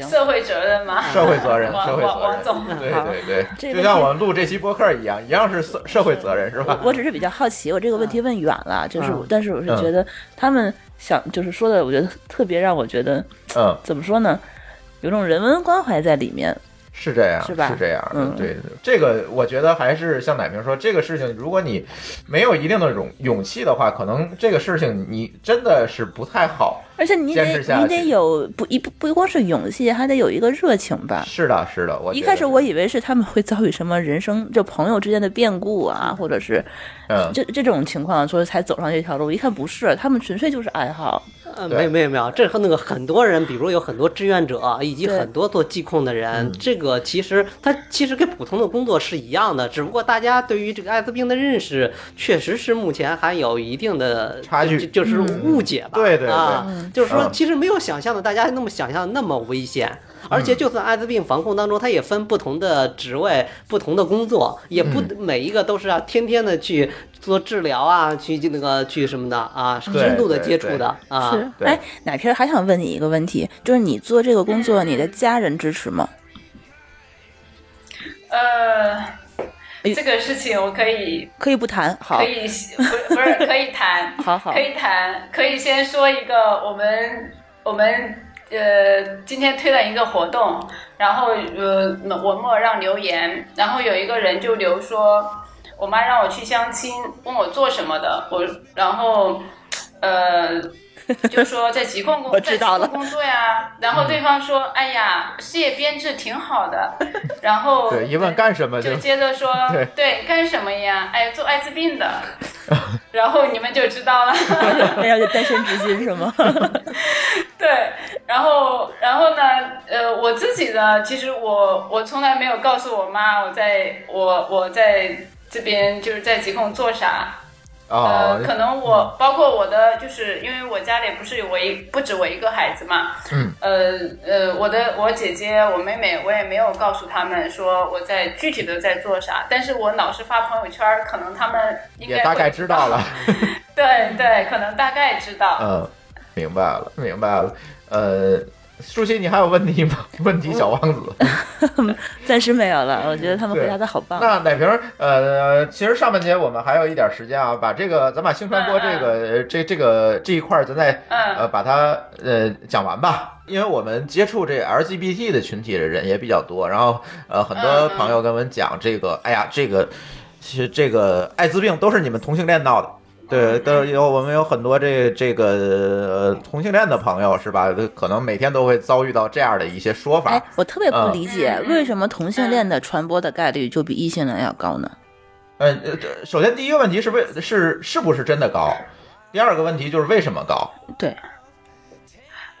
行，社会责任吗？社会责任，社会责任。王王总，对对对，就像我们录这期播客一样，一样是社社会责任，是吧？我只是比较好奇，我这个问题问远了，就是嗯，但是我是觉得他们想就是说的，我觉得特别让我觉得嗯，怎么说呢，有种人文关怀在里面。是这样，是吧这样的，嗯对这个我觉得还是像奶瓶说，这个事情，如果你没有一定的勇勇气的话，可能这个事情你真的是不太好。而且你得你得有不一不不光是勇气，还得有一个热情吧。是的，是的，我一开始我以为是他们会遭遇什么人生就朋友之间的变故啊，或者是嗯，这这种情况，所以才走上这条路。一看不是，他们纯粹就是爱好。呃，没有没有没有，这和那个很多人，比如有很多志愿者，以及很多做疾控的人，嗯。这个其实他其实跟普通的工作是一样的，只不过大家对于这个艾滋病的认识，确实是目前还有一定的差距。就就是误解吧。对对对。啊，就是说嗯。其实没有想象的大家那么想象的那么危险。而且，就算艾滋病防控当中，它也分不同的职位、不同的工作，也不嗯。每一个都是要天天的去做治疗啊，去那个去什么的啊，深度的接触的啊。是，哎，奶瓶儿还想问你一个问题，就是你做这个工作，你的家人支持吗？呃哎，这个事情我可以可以不谈，好可，以。不不是可以谈，好好。可以谈，可以先说一个我们我们呃今天推了一个活动，然后呃文末让留言，然后有一个人就留说，我妈让我去相亲，问我做什么的，我然后呃。就说在疾控工，我知道了在疾控工作呀，然后对方说：“哎呀，事业编制挺好的。”然后对，一问干什么就就接着说对，对，干什么呀？哎，做艾滋病的，然后你们就知道了。那要就单身至今是吗？对，然后然后呢，呃，我自己呢，其实我我从来没有告诉我妈我在我我在这边就是在疾控做啥。哦呃，，可能我包括我的，就是因为我家里不是有我一不止我一个孩子嘛，嗯，呃呃，我的我姐姐我妹妹我也没有告诉他们说我在具体的在做啥，但是我老是发朋友圈，可能他们应该也大概知道了。对对，可能大概知道。嗯，明白了，明白了。呃，舒淇，你还有问题吗？问题小王子。暂时没有了，我觉得他们回答的好棒。那奶瓶儿，呃，其实上半节我们还有一点时间啊，把这个咱把性传播这个这这个这一块儿，咱再嗯呃把它呃讲完吧。因为我们接触这 LGBT 的群体的人也比较多，然后呃很多朋友跟我们讲这个，哎呀，这个其实这个艾滋病都是你们同性恋闹的。对，都有我们有很多这这个呃同性恋的朋友是吧？可能每天都会遭遇到这样的一些说法。哎，我特别不嗯理解，嗯为什么同性恋的传播的概率就比异性恋要高呢？呃，呃这首先第一个问题是为是是不是真的高？第二个问题就是为什么高？对，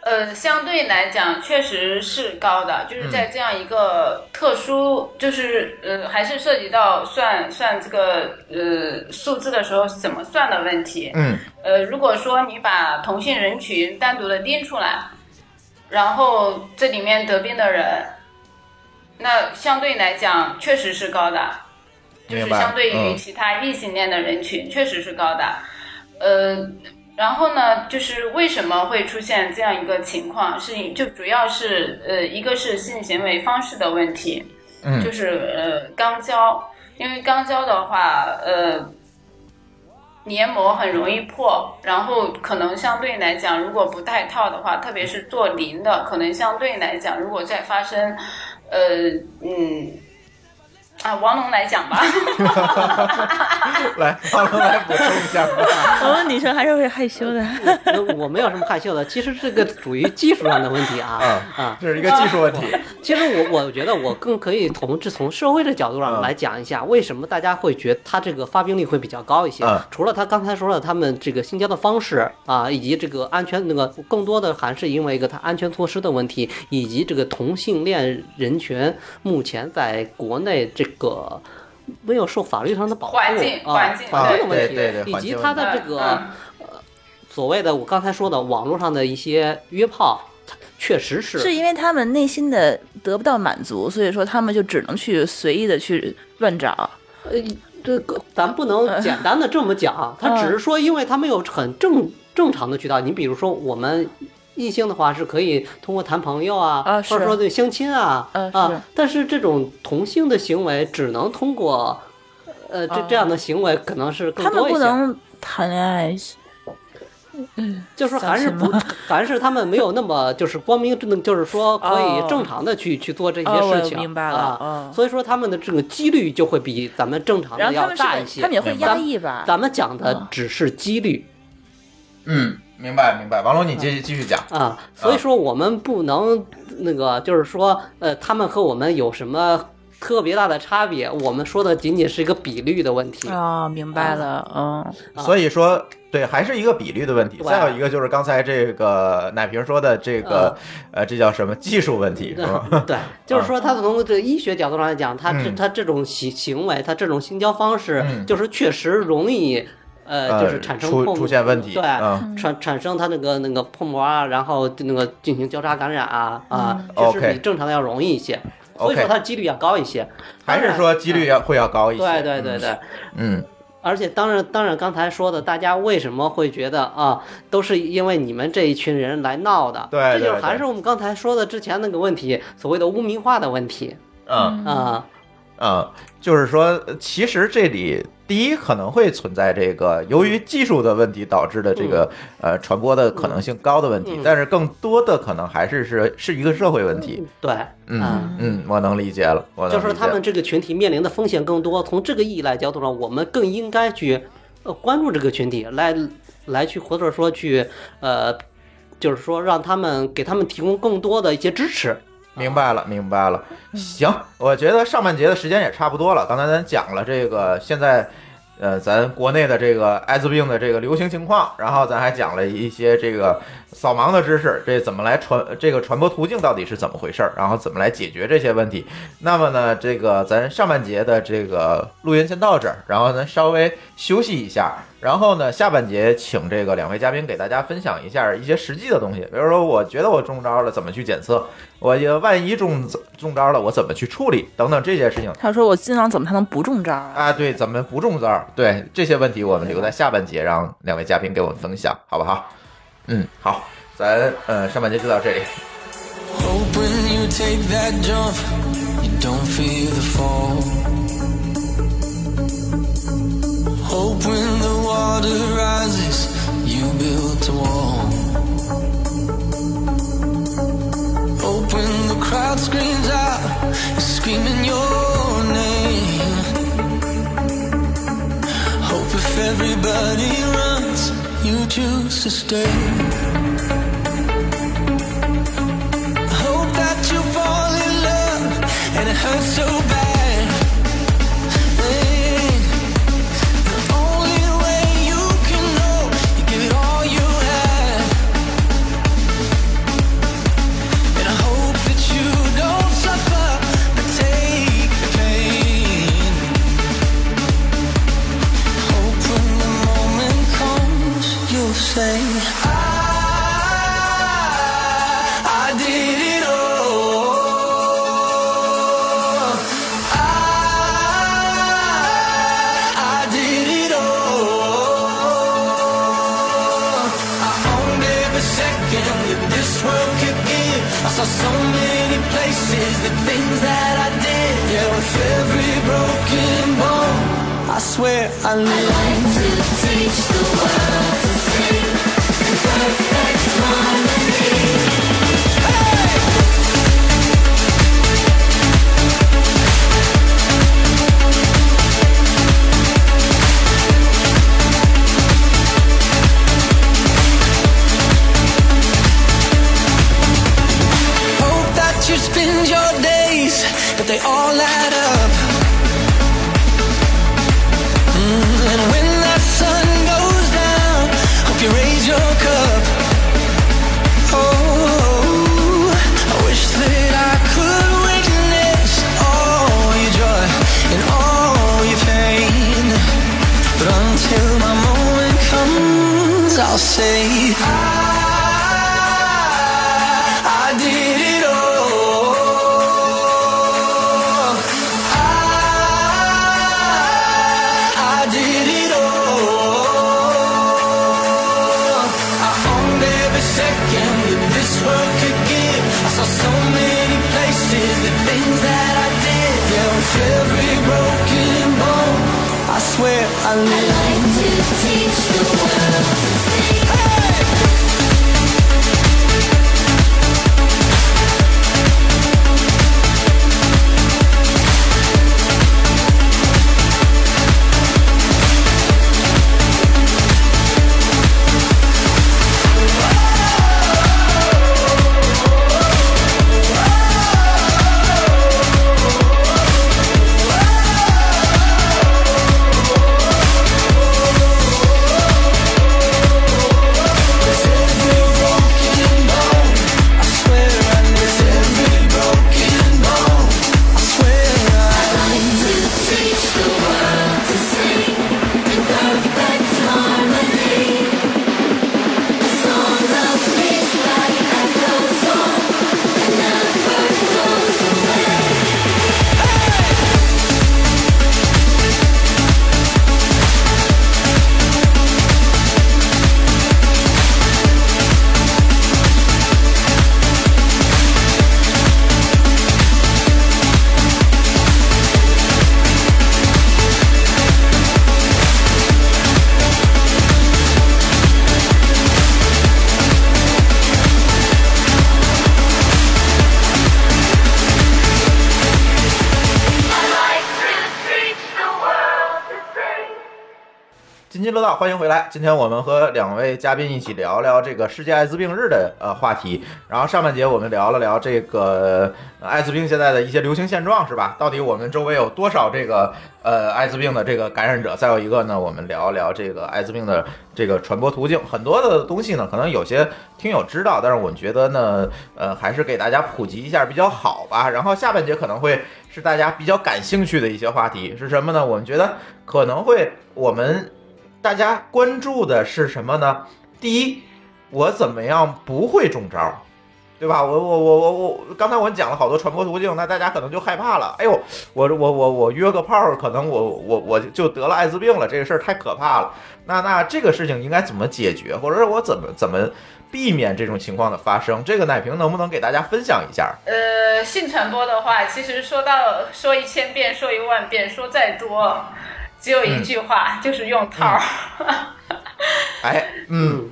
呃，相对来讲确实是高的，就是在这样一个特殊，就是呃，还是涉及到算算这个呃数字的时候怎么算的问题。嗯呃，如果说你把同性人群单独的拎出来，然后这里面得病的人，那相对来讲确实是高的，就是相对于嗯其他异性恋的人群确实是高的。呃，然后呢，就是为什么会出现这样一个情况？是就主要是呃，一个是性行为方式的问题，嗯就是呃肛交，因为肛交的话，呃，黏膜很容易破，然后可能相对来讲，如果不戴套的话，特别是做零的，可能相对来讲，如果再发生，呃嗯。啊，王龙来讲吧。来，王龙来补充一下吧。我们女生还是会害羞的。呃我没有什么害羞的，其实这个属于技术上的问题啊嗯啊。这是一个技术问题。其实我我觉得我更可以从这从社会的角度上嗯来讲一下，为什么大家会觉得它这个发病率会比较高一些嗯。除了他刚才说了他们这个性交的方式啊，以及这个安全那个更多的还是因为一个它安全措施的问题，以及这个同性恋人群目前在国内这个。没有受法律上的保护环境啊，环境环境的问题，对对对以及环境问它的这个、嗯所谓的我刚才说的网络上的一些约炮，确实是是因为他们内心的得不到满足，所以说他们就只能去随意的去乱找。呃，这个咱不能简单的这么讲，他只是说，因为他没有很正正常的渠道。你比如说，我们异性的话是可以通过谈朋友啊，啊或者说对相亲啊，嗯啊，但是这种同性的行为只能通过，呃，这啊这样的行为可能是更多一些。不能谈恋爱，嗯就是说还是不相信，还是他们没有那么就是光明正，就是说可哦以正常的去去做这些事情。明白了啊哦，所以说他们的这个几率就会比咱们正常的要大一些。他们也会压抑吧？咱们讲的哦只是几率嗯，明白明白。王龙，你继续继续讲。啊，所以说我们不能那个，就是说，呃，他们和我们有什么特别大的差别？我们说的仅仅是一个比率的问题。哦，明白了，嗯，啊所以说，对，还是一个比率的问题。再有一个就是刚才这个奶瓶说的这个，呃，这叫什么技术问题，是吧？对，就是说，他从这个医学角度上来讲，他这嗯他这种行行为，他这种性交方式嗯，就是确实容易，呃，呃就是产生出碰出现问题对，嗯产产生它那个那个破膜啊，然后那个进行交叉感染啊啊，这是比正常的要容易一些，所以说它几率要高一些。还是说几率要会要高一些？对对对对。嗯，而且当然，当然，刚才说的，大家为什么会觉得啊，都是因为你们这一群人来闹的？对这就是还是我们刚才说的之前那个问题，所谓的污名化的问题嗯啊。嗯，就是说，呃其实这里第一可能会存在这个由于技术的问题导致的这个、呃传播的可能性高的问题，嗯但是更多的可能还是是是一个社会问题。对，嗯啊嗯，我能理解了，我就是他们这个群体面临的风险更多。从这个意义来角度上，我们更应该去呃关注这个群体，来来去或者说去呃，就是说让他们给他们提供更多的一些支持。明白了，明白了。行，我觉得上半节的时间也差不多了。刚才咱讲了这个现在，呃，咱国内的这个艾滋病的这个流行情况，然后咱还讲了一些这个扫盲的知识，这怎么来传，这个传播途径到底是怎么回事儿，然后怎么来解决这些问题。那么呢，这个咱上半节的这个录音先到这儿，然后咱稍微休息一下，然后呢，下半节请这个两位嘉宾给大家分享一下一些实际的东西，比如说我觉得我中招了，怎么去检测？我也万一中中招了，我怎么去处理？等等这些事情他说我尽量怎么才能不中招啊？啊，对，怎么不中招？对这些问题，我们留在下半节让两位嘉宾给我们分享，好不好？嗯，好，咱呃上半节就到这里。Hope when you take that jump, you don't feel the fall. Water rises, you build a wall. Hope when the crowd screams out, screaming your name. Hope if everybody runs, you choose to stay. Hope that you fall in love and it hurts so bad. where I live. 欢迎回来。今天我们和两位嘉宾一起聊聊这个世界艾滋病日的呃话题。然后上半节我们聊了聊这个、艾滋病现在的一些流行现状，是吧？到底我们周围有多少这个呃艾滋病的这个感染者？再有一个呢，我们聊一聊这个艾滋病的这个传播途径。很多的东西呢，可能有些听友知道，但是我觉得呢，呃，还是给大家普及一下比较好吧。然后下半节可能会是大家比较感兴趣的一些话题是什么呢？我们觉得可能会我们大家关注的是什么呢？第一，我怎么样不会中招，对吧？我我我我我，刚才我讲了好多传播途径，那大家可能就害怕了。哎呦，我我我我约个炮，可能我我我就得了艾滋病了，这个事儿太可怕了。那那这个事情应该怎么解决，或者是我怎么怎么避免这种情况的发生？这个奶瓶能不能给大家分享一下？呃，性传播的话，其实说到说一千遍，说一万遍，说再多，只有一句话，就是用套儿。哎，嗯，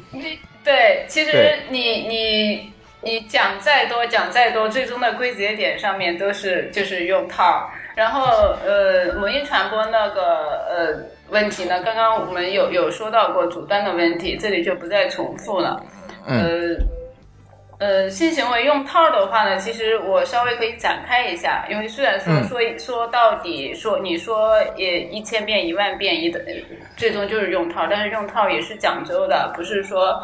对，其实你你你讲再多讲再多，最终的归结点上面都是就是用套儿。然后呃，母婴传播那个呃问题呢，刚刚我们有有说到过阻断的问题，这里就不再重复了。嗯呃。呃，性行为用套儿的话呢，其实我稍微可以展开一下，因为虽然说嗯说、说到底说你说也一千遍一万遍一的，最终就是用套儿，但是用套儿也是讲究的，不是说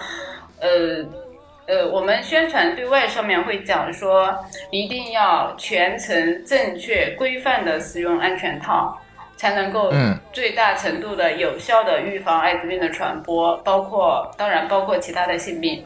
呃呃，我们宣传对外上面会讲说，一定要全程正确规范的使用安全套，才能够嗯最大程度的有效的预防艾滋病的传播，包括当然包括其他的性病。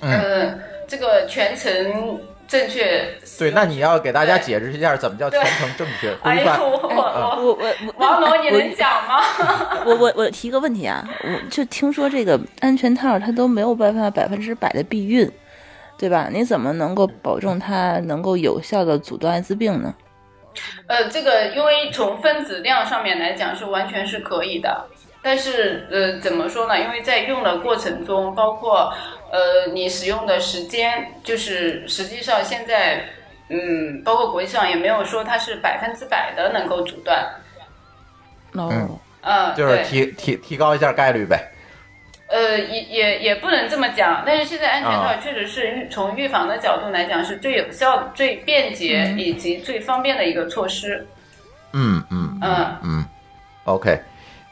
嗯呃，这个全程正确。对，那你要给大家解释一下怎么叫全程正确哎呦，规范？我我我我我王龙，你能讲吗？我我我提个问题啊，我就听说这个安全套它都没有办法百分之百的避孕，对吧？你怎么能够保证它能够有效的阻断艾滋病呢？呃，这个因为从分子量上面来讲是完全是可以的，但是呃，怎么说呢？因为在用的过程中，包括呃你使用的时间，就是实际上现在嗯，包括国际上也没有说它是百分之百的能够阻断，哦，嗯嗯，就是提提提高一下概率呗。呃，也也也不能这么讲，但是现在安全啊套确实是预从预防的角度来讲是最有效、最便捷以及最方便的一个措施。嗯嗯嗯，嗯，OK，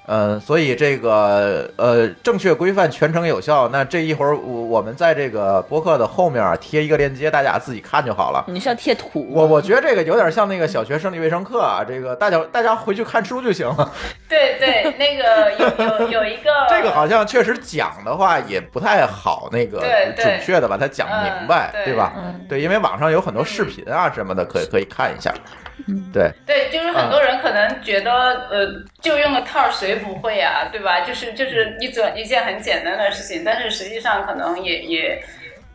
呃，所以这个呃正确规范全程有效，那这一会儿我我们在这个博客的后面啊贴一个链接，大家自己看就好了。你是要贴图？我我觉得这个有点像那个小学生理卫生课啊，这个大家大家回去看书就行了。对对，那个有有有一个这个好像确实讲的话也不太好，那个准确的把它讲明白，嗯对对吧？嗯对，因为网上有很多视频啊什么的，可以可以看一下。对，对，就是很多人可能觉得，呃，就用个套儿谁不会啊，对吧？就是就是一种一件很简单的事情，但是实际上可能也也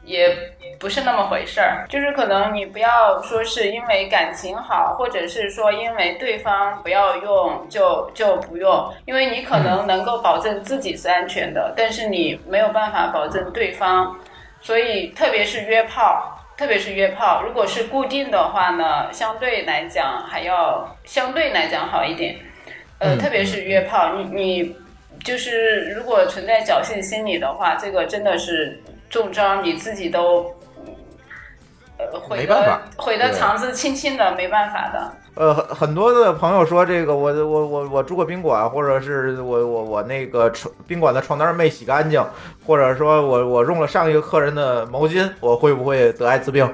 也不是那么回事儿。就是可能你不要说是因为感情好，或者是说因为对方不要用就就不用，因为你可能能够保证自己是安全的，但是你没有办法保证对方。所以特别是约炮，特别是约炮，如果是固定的话呢，相对来讲还要相对来讲好一点。呃，嗯特别是约炮，你你就是如果存在侥幸心理的话，这个真的是中招，你自己都呃毁没办法得毁的肠子青青的，没办法的。呃，很很多的朋友说这个我我我我住过宾馆，或者是我我我那个床宾馆的床单没洗干净，或者说我我用了上一个客人的毛巾，我会不会得艾滋病？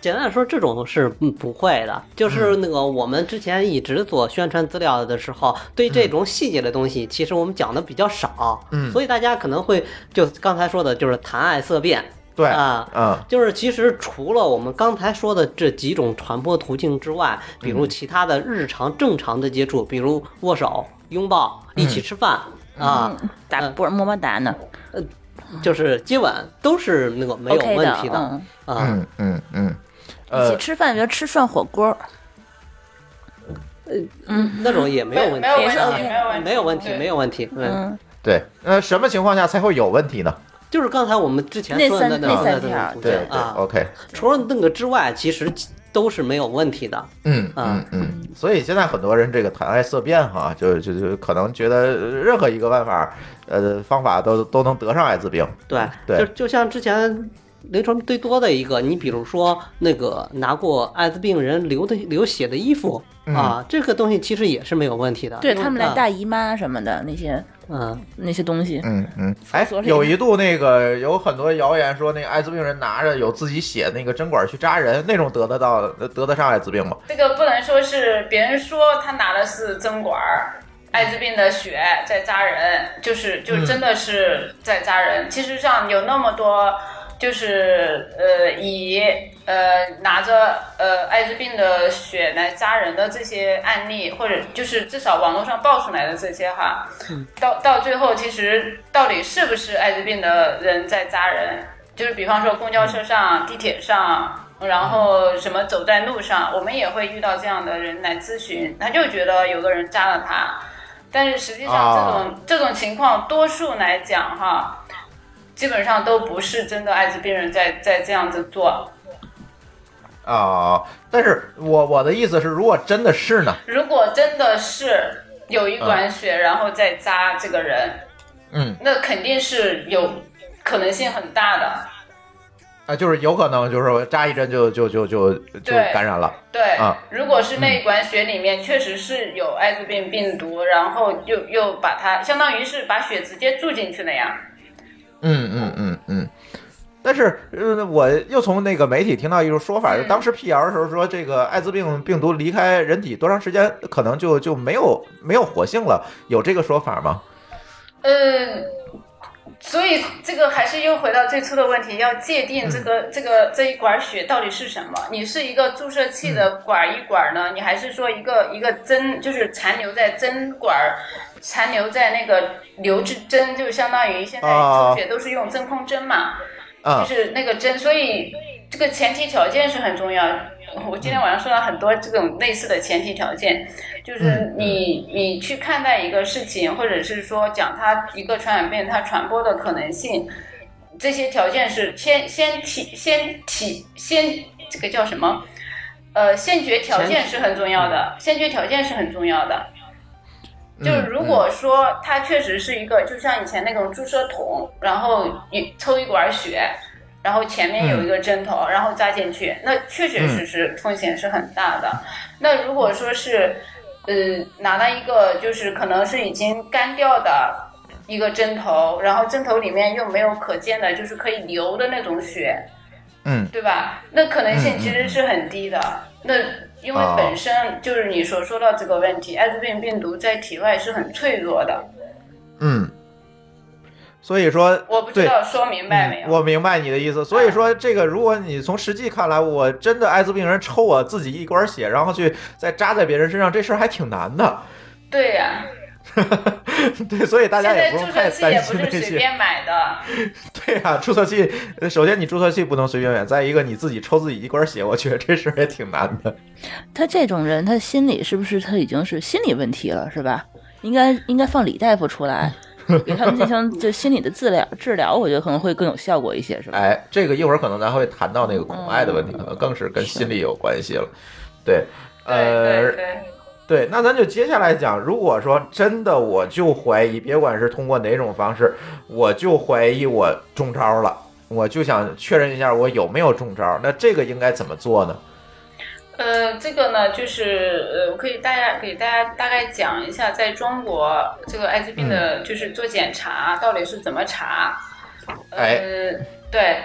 简单的说，这种是嗯不会的。就是那个我们之前一直做宣传资料的时候，对这种细节的东西，其实我们讲的比较少。嗯所以大家可能会就刚才说的，就是谈爱色变。对，啊嗯。就是其实除了我们刚才说的这几种传播途径之外，比如其他的日常正常的接触，比如握手、拥抱、一起吃饭、啊，打波么么哒呢？呃就是接吻，都是那个没有问题的，嗯，啊。嗯嗯嗯，一呃起，吃饭，比如吃涮火锅，嗯。那种也没有问题，没有问题，没有问题，没有问题，嗯，对，呃什么情况下才会有问题呢？就是刚才我们之前说的那三那种那三条对对啊。，OK，除了那个之外，其实都是没有问题的。嗯啊嗯嗯，所以现在很多人这个谈爱色变哈，就就就可能觉得任何一个办法，呃，方法都都能得上艾滋病。对，对就就像之前临床最多的一个，你比如说那个拿过艾滋病人流的流血的衣服、啊，这个东西其实也是没有问题的。对他们来啊大姨妈什么的那些嗯，那些东西，嗯嗯，哎有一度那个有很多谣言说那个艾滋病人拿着有自己血那个针管去扎人，那种得得到得得上艾滋病吗？这个不能说是别人说他拿的是针管儿，艾滋病的血在扎人，就是就真的是在扎人。其实上有那么多，就是呃以呃拿着呃艾滋病的血来扎人的这些案例，或者就是至少网络上爆出来的这些哈，到到最后其实到底是不是艾滋病的人在扎人？就是比方说公交车上、地铁上，然后什么走在路上，我们也会遇到这样的人来咨询，他就觉得有个人扎了他，但是实际上这种、这种情况，多数来讲哈，基本上都不是真的艾滋病人在在这样子做。啊，但是我我的意思是，如果真的是呢？如果真的是有一管血，然后再扎这个人，嗯，那肯定是有可能性很大的。啊，就是有可能就是扎一针就就就就就感染了。对，啊如果是那一管血里面确实是有艾滋病病毒，然后又又把它相当于是把血直接注进去了呀。嗯嗯嗯嗯。但是，呃，我又从那个媒体听到一种说法，就当时辟谣的时候说，这个艾滋病病毒离开人体多长时间，可能就就没有没有活性了，有这个说法吗？嗯，所以这个还是又回到最初的问题，要界定这个、这个这一管血到底是什么？你是一个注射器的管儿一管儿呢，你还是说一个一个针，就是残留在针管儿，残留在那个留置针，就相当于现在啊抽血都是用真空针嘛。啊就是那个针，所以这个前提条件是很重要。我今天晚上说了很多这种类似的前提条件，就是你你去看待一个事情，或者是说讲它一个传染病它传播的可能性，这些条件是先先体先体先这个叫什么？呃，先决条件是很重要的，先决条件是很重要的。就是如果说它确实是一个，就像以前那种注射筒，然后一抽一管血，然后前面有一个针头，然后扎进去，那确确实实风险是很大的。那如果说是，呃，拿了一个就是可能是已经干掉的一个针头，然后针头里面又没有可见的，就是可以流的那种血，嗯对吧？那可能性其实是很低的。那因为哦本身就是你所说到这个问题，艾滋病病毒在体外是很脆弱的。嗯，所以说我不知道说明白没有？嗯我明白你的意思。所以说，这个如果你从实际看来，我真的艾滋病人抽我自己一管血，然后去再扎在别人身上，这事儿还挺难的。对呀、对，所以大家也不用太注册器也担心这不是随些。便买的。对呀、注册器，呃首先你注册器不能随便买，再一个你自己抽自己一管血，我觉得这事儿也挺难的。他这种人，他心理是不是他已经是心理问题了，是吧？应该应该放李大夫出来，给他们进行就心理的治疗治疗，我觉得可能会更有效果一些，是吧？哎，这个一会儿可能咱会谈到那个恐爱的问题，可能更是跟心理有关系了。对，呃，对那咱就接下来讲，如果说真的我就怀疑，别管是通过哪种方式，我就怀疑我中招了，我就想确认一下我有没有中招，那这个应该怎么做呢？呃，这个呢，就是呃，我可以大家给大家大概讲一下，在中国这个艾滋病嗯的，就是做检查到底是怎么查。哎呃，对，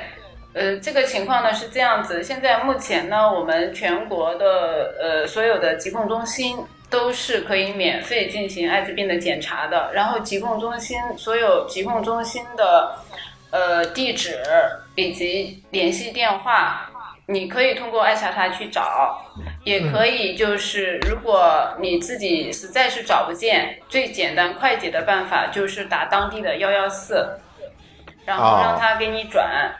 呃，这个情况呢是这样子，现在目前呢，我们全国的呃所有的疾控中心都是可以免费进行艾滋病的检查的，然后疾控中心所有疾控中心的呃地址以及联系电话。你可以通过爱查查去找，也可以就是如果你自己实在是找不见，最简单快捷的办法就是打当地的幺幺四，然后让他给你转。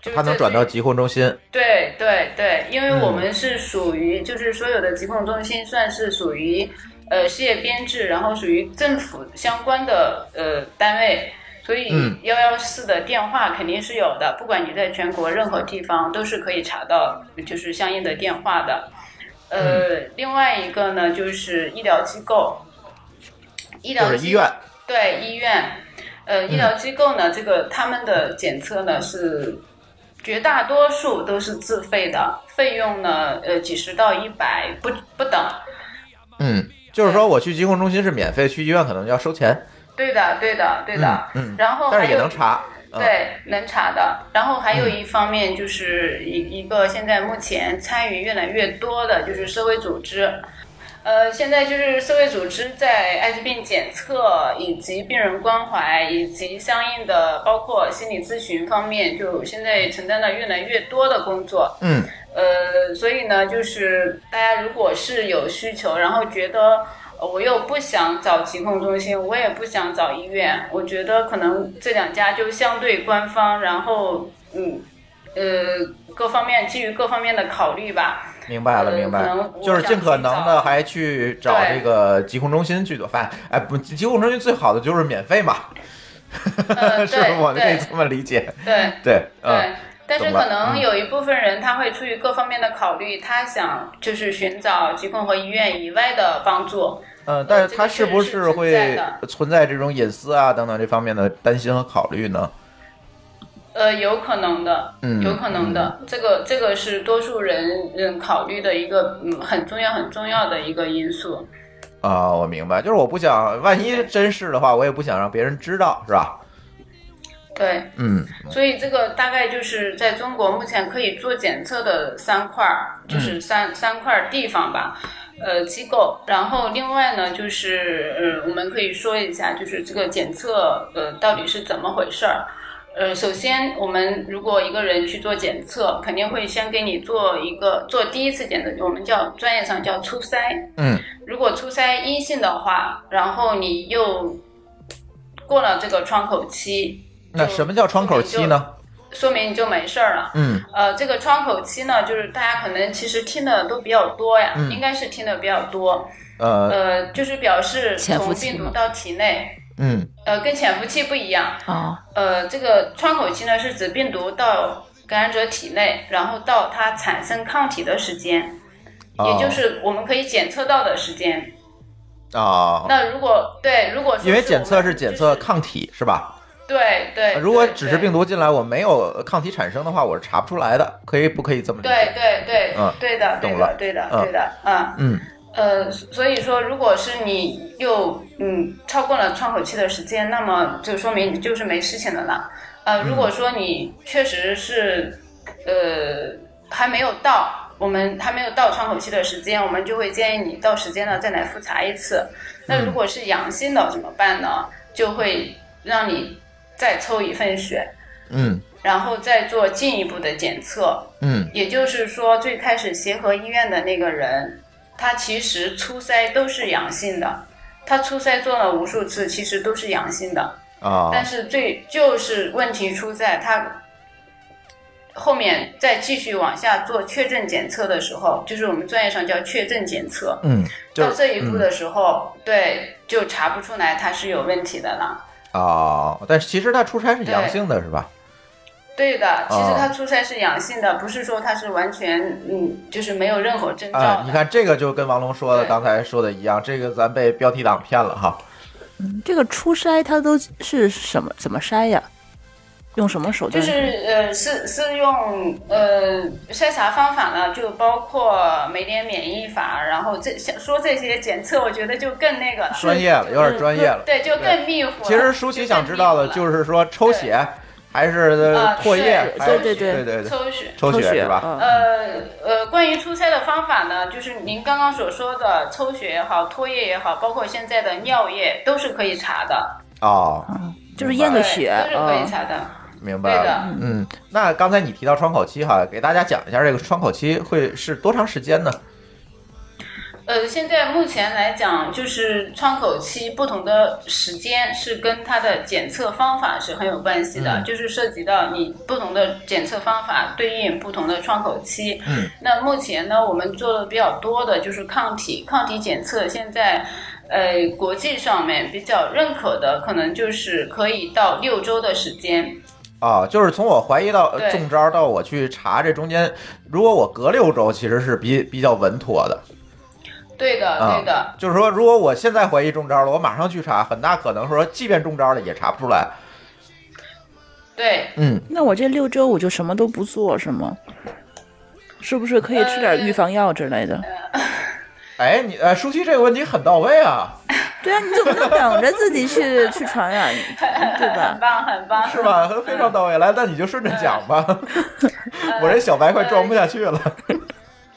就是他能转到疾控中心？对对对，因为嗯我们是属于，就是所有的疾控中心算是属于呃事业编制，然后属于政府相关的呃单位，所以嗯。幺幺四的电话肯定是有的，不管你在全国任何地方都是可以查到，就是相应的电话的。呃，嗯。另外一个呢，就是医疗机构，医疗医院，对医院，呃，医嗯疗机构呢，这个他们的检测呢是绝大多数都是自费的，费用呢，呃，几十到一百不不等。嗯，就是说我去疾控中心是免费，去医院可能要收钱，对的，对的，对的。嗯嗯然后但是还有也能查。嗯，对，能查的。然后还有一方面就是一一个现在目前参与越来越多的就是社会组织。呃，现在就是社会组织在艾滋病检测以及病人关怀以及相应的包括心理咨询方面，就现在承担了越来越多的工作。嗯呃，所以呢，就是大家如果是有需求，然后觉得呃我又不想找疾控中心，我也不想找医院，我觉得可能这两家就相对官方，然后嗯呃各方面基于各方面的考虑吧。明白了，呃明白就是尽可能的还去找这个疾控中心去做饭。哎，不，疾控中心最好的就是免费嘛，呃 是不是？我们可以这么理解。对对，嗯对，但是可能嗯有一部分人他会出于各方面的考虑，他想就是寻找疾控和医院以外的帮助。嗯，但是他是不是会存在这种隐私啊等等这方面的担心和考虑呢？呃，有可能的，嗯有可能的，这个这个是多数人嗯考虑的一个嗯很重要很重要的一个因素。啊，我明白，就是我不想，万一真是的话，我也不想让别人知道，是吧？对，嗯所以这个大概就是在中国目前可以做检测的三块儿，嗯就是三、三块儿地方吧，呃，机构。然后另外呢，就是呃，我们可以说一下，就是这个检测呃到底是怎么回事儿。呃，首先，我们如果一个人去做检测，肯定会先给你做一个做第一次检测，我们叫专业上叫初筛。嗯如果初筛阴性的话，然后你又过了这个窗口期，那什么叫窗口期呢？说明你就没事儿了。嗯呃，这个窗口期呢，就是大家可能其实听的都比较多呀，嗯应该是听的比较多。呃呃，就是表示从潜伏病毒到体内，嗯呃，跟潜伏期不一样。哦，呃，这个窗口期呢是指病毒到感染者体内，然后到它产生抗体的时间，哦也就是我们可以检测到的时间。啊，那如果对，如果说因为检测是检测抗体是吧？对对，如果只是病毒进来，我没有抗体产生的话，我是查不出来的，可以不可以这么理对解？对对，嗯对的，对懂了的，对的，嗯对的，嗯。嗯呃，所以说，如果是你又嗯超过了窗口期的时间，那么就说明你就是没事情的了。呃，如果说你确实是呃还没有到，我们还没有到窗口期的时间，我们就会建议你到时间了再来复查一次。那如果是阳性的怎么办呢？就会让你再抽一份血，嗯然后再做进一步的检测。嗯也就是说，最开始协和医院的那个人，他其实初筛都是阳性的，他初筛做了无数次，其实都是阳性的。啊但是最就是问题出在他后面再继续往下做确诊检测的时候，就是我们专业上叫确诊检测。嗯，到这一步的时候，对，就查不出来他是有问题的了。啊，但是其实他出差是阳性的，是吧？对的，其实哦他出差是阳性的，不是说他是完全嗯，就是没有任何征兆。啊，你看这个就跟王龙说的刚才说的一样，这个咱被标题党骗了哈。嗯这个初筛它都是什么怎么筛呀？用什么手段？就是呃，是是用呃筛查方法呢，就包括酶联免疫法，然后这像说这些检测，我觉得就更那个了，专业了，有点专业了。对，就更密糊了。其实舒淇想知道的就是说抽血还是唾液是，还是对对对对对，抽血。抽抽血血是吧？嗯呃呃，关于出筛的方法呢，就是您刚刚所说的抽血也好，唾液也好，包括现在的尿液都是可以查的，哦，就是验个血，都是可以嗯查的。明白了。嗯，那刚才你提到窗口期哈，给大家讲一下这个窗口期会是多长时间呢？呃，现在目前来讲，就是窗口期不同的时间是跟它的检测方法是很有关系的，嗯就是涉及到你不同的检测方法对应不同的窗口期。嗯，那目前呢，我们做的比较多的就是抗体，抗体检测现在。呃，国际上面比较认可的，可能就是可以到六周的时间。啊，就是从我怀疑到中招到我去查，这中间如果我隔六周，其实是比比较稳妥的。对的，啊对的，就是说，如果我现在怀疑中招了，我马上去查，很大可能说，即便中招了也查不出来。对。嗯，那我这六周我就什么都不做是吗？是不是可以吃点预防药之类的？哎，你呃，舒淇这个问题很到位啊，对啊，你怎么能等着自己去 去传染，对吧很？棒，很棒，是吧？非常到位。来，那你就顺着讲吧，我这小白快装不下去了。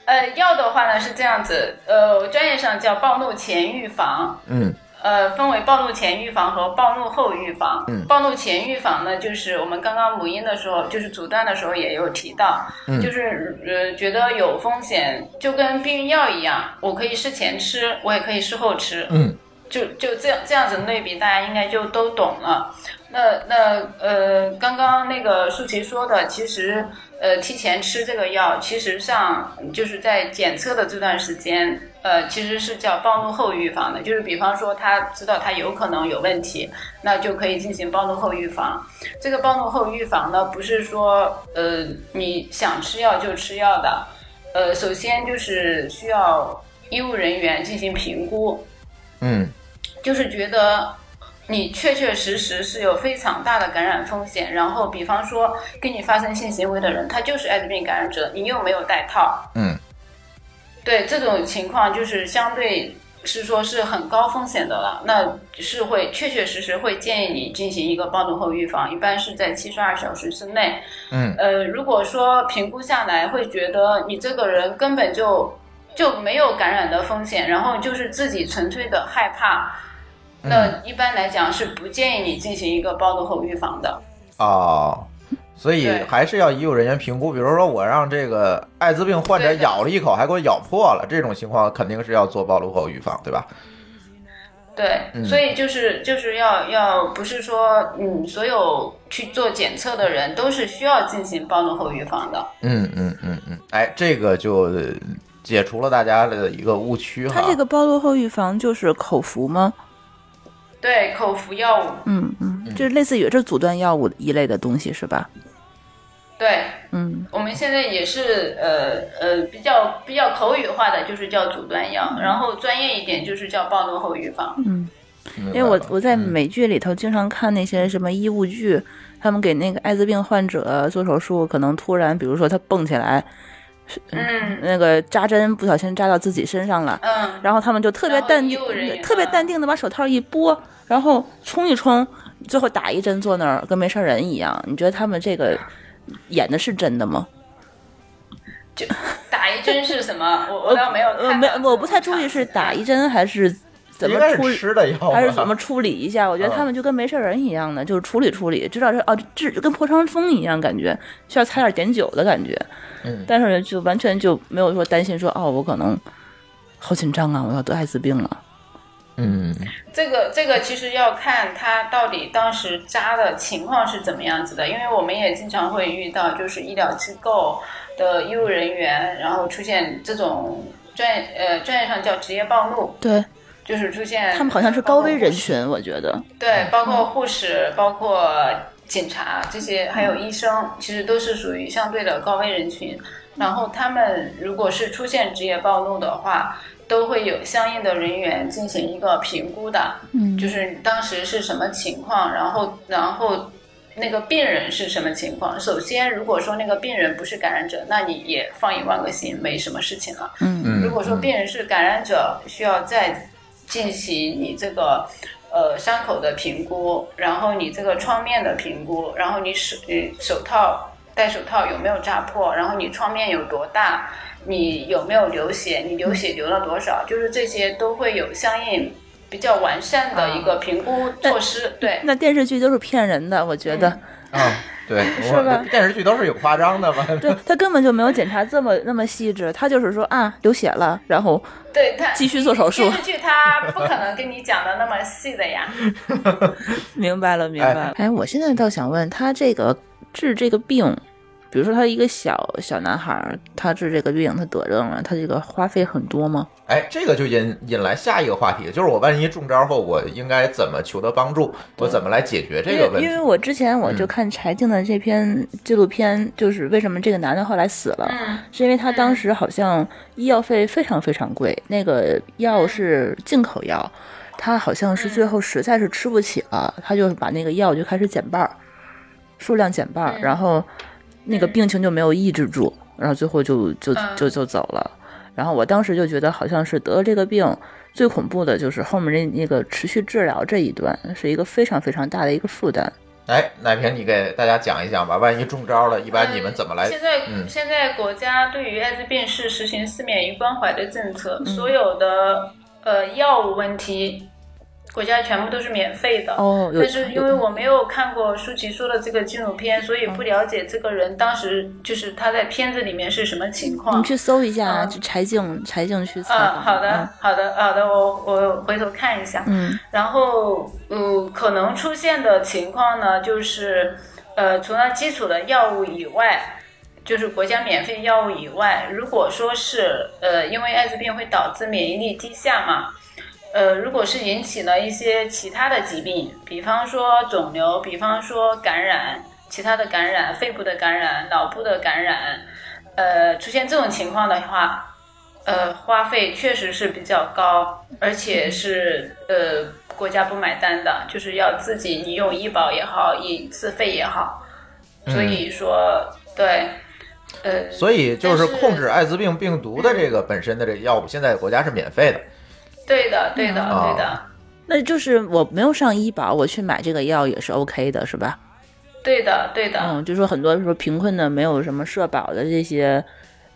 呃，药的话呢是这样子，呃，专业上叫暴怒前预防，嗯呃，分为暴露前预防和暴露后预防。嗯暴露前预防呢，就是我们刚刚母婴的时候，就是阻断的时候也有提到，嗯就是呃觉得有风险，就跟避孕药一样，我可以事前吃，我也可以事后吃。嗯就就这样这样子类比，大家应该就都懂了。那那呃，刚刚那个舒淇说的，其实呃提前吃这个药，其实上就是在检测的这段时间，呃，其实是叫暴露后预防的。就是比方说他知道他有可能有问题，那就可以进行暴露后预防。这个暴露后预防呢，不是说呃你想吃药就吃药的，呃，首先就是需要医务人员进行评估。嗯就是觉得你确确实实是有非常大的感染风险，然后比方说跟你发生性行为的人，他就是艾滋病感染者，你又没有戴套，嗯对这种情况就是相对是说是很高风险的了，那是会确确实实会建议你进行一个暴露后预防，一般是在七十二小时之内。嗯呃，如果说评估下来会觉得你这个人根本就就没有感染的风险，然后就是自己纯粹的害怕，那一般来讲是不建议你进行一个暴露后预防的。哦，所以还是要医务人员评估。比如说，我让这个艾滋病患者咬了一口，还给我咬破了，这种情况肯定是要做暴露后预防，对吧？对，嗯所以就是就是要要不是说嗯所有去做检测的人都是需要进行暴露后预防的。嗯嗯嗯嗯，哎，这个就呃解除了大家的一个误区哈。它这个暴露后预防就是口服吗？对，口服药物，嗯嗯，就是类似于这阻断药物一类的东西是吧？对。嗯。我们现在也是呃呃比较比较口语化的，就是叫阻断药，然后专业一点就是叫暴露后预防。嗯，因为我我在嗯。美剧里头经常看那些什么医务剧，他们给那个艾滋病患者做手术，可能突然比如说他蹦起来，嗯那个扎针不小心扎到自己身上了，嗯，然后他们就特别淡定特别淡定的把手套一拨，然后冲一冲，最后打一针坐那儿跟没事人一样。你觉得他们这个演的是真的吗？就打一针是什么？我我倒没有呃，没，我不太注意是打一针还是怎么处理。吃的药，还是怎么处理一下？我觉得嗯他们就跟没事人一样的，就是处理处理，知道这哦，治跟破伤风一样，感觉需要擦点碘酒的感觉。嗯但是就完全就没有说担心说哦，我可能好紧张啊，我要得艾滋病了。嗯这个这个其实要看他到底当时扎的情况是怎么样子的，因为我们也经常会遇到，就是医疗机构的医务人员，然后出现这种专业呃专业上叫职业暴露，对就是出现他们好像是高危人群，我觉得。对，包括护士，包括警察这些，还有医生，其实都是属于相对的高危人群。然后他们如果是出现职业暴露的话，都会有相应的人员进行一个评估的，嗯就是当时是什么情况，然后然后那个病人是什么情况。首先，如果说那个病人不是感染者，那你也放一万个心，没什么事情了。嗯嗯，如果说病人是感染者，需要再进行你这个呃伤口的评估，然后你这个创面的评估，然后你手嗯手套戴手套有没有扎破，然后你创面有多大，你有没有流血，你流血流了多少，就是这些都会有相应比较完善的一个评估措施。对，那电视剧都是骗人的，我觉得。啊，对，是吧电视剧都是有夸张的嘛。对他根本就没有检查这么那么细致，他就是说啊流血了，然后对他继续做手术电视剧他不可能跟你讲的那么细的呀。明白了明白了。哎，我现在倒想问他这个治这个病，比如说他一个小小男孩儿，他治这个月影，他得症了，他这个花费很多吗？哎，这个就引引来下一个话题，就是我万一中招后，我应该怎么求得帮助？我怎么来解决这个问题因为因？为我之前我就嗯看柴静的这篇纪录片，就是为什么这个男的后来死了，嗯是因为他当时好像医药费非常非常贵，那个药是进口药，他好像是最后实在是吃不起了，他就把那个药就开始减半儿，数量减半然后那个病情就没有抑制住，然后最后就就嗯就就走了。然后我当时就觉得，好像是得了这个病，最恐怖的就是后面那那个持续治疗这一段，是一个非常非常大的一个负担。哎，奶瓶，你给大家讲一讲吧。万一中招了，一般你们怎么来？现在、嗯现在国家对于艾滋病是实行四免一关怀的政策，嗯所有的呃药物问题，国家全部都是免费的。哦，但是因为我没有看过舒淇说的这个纪录片，所以不了解这个人当时就是他在片子里面是什么情况你。去搜一下，柴静柴静去采嗯，访。好的，好的，好的，我我回头看一下。嗯然后，呃，可能出现的情况呢，就是，呃，除了基础的药物以外，就是国家免费药物以外，如果说是，呃，因为艾滋病会导致免疫力低下嘛，呃，如果是引起了一些其他的疾病，比方说肿瘤，比方说感染，其他的感染，肺部的感染，脑部的感染，呃，出现这种情况的话，呃，花费确实是比较高，而且是呃国家不买单的，就是要自己你用医保也好，以自费也好，所以说、对，呃，所以就是控制艾滋病病毒的这个本身的这个药物，现在国家是免费的。对的，对的，啊对的，那就是我没有上医保，我去买这个药也是 OK 的，是吧？对的，对的，嗯，就说很多说贫困的、没有什么社保的这些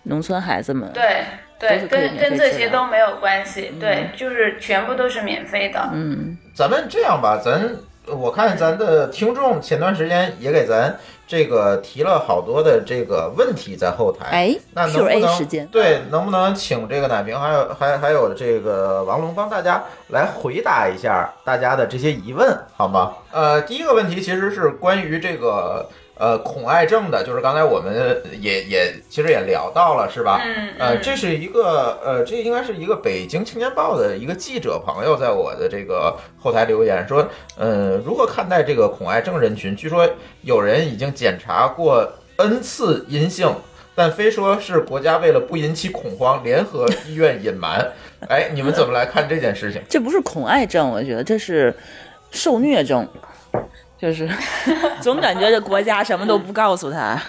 农村孩子们，对对，跟跟这些都没有关系，对，就是全部都是免费的。嗯。咱们这样吧，咱我看咱的听众前段时间也给咱这个提了好多的这个问题在后台。哎那能不能时间，对，能不能请这个奶瓶还有还还有这个王龙帮大家来回答一下大家的这些疑问，好吗？呃，第一个问题其实是关于这个呃恐艾症的，就是刚才我们也也其实也聊到了，是吧？嗯呃，嗯这是一个呃，这应该是一个北京青年报的一个记者朋友在我的这个后台留言说，呃，如何看待这个恐艾症人群？据说有人已经检查过 N 次阴性，但非说是国家为了不引起恐慌，联合医院隐瞒。哎，你们怎么来看这件事情？这不是恐艾症，我觉得这是受虐症，就是 总感觉这国家什么都不告诉他。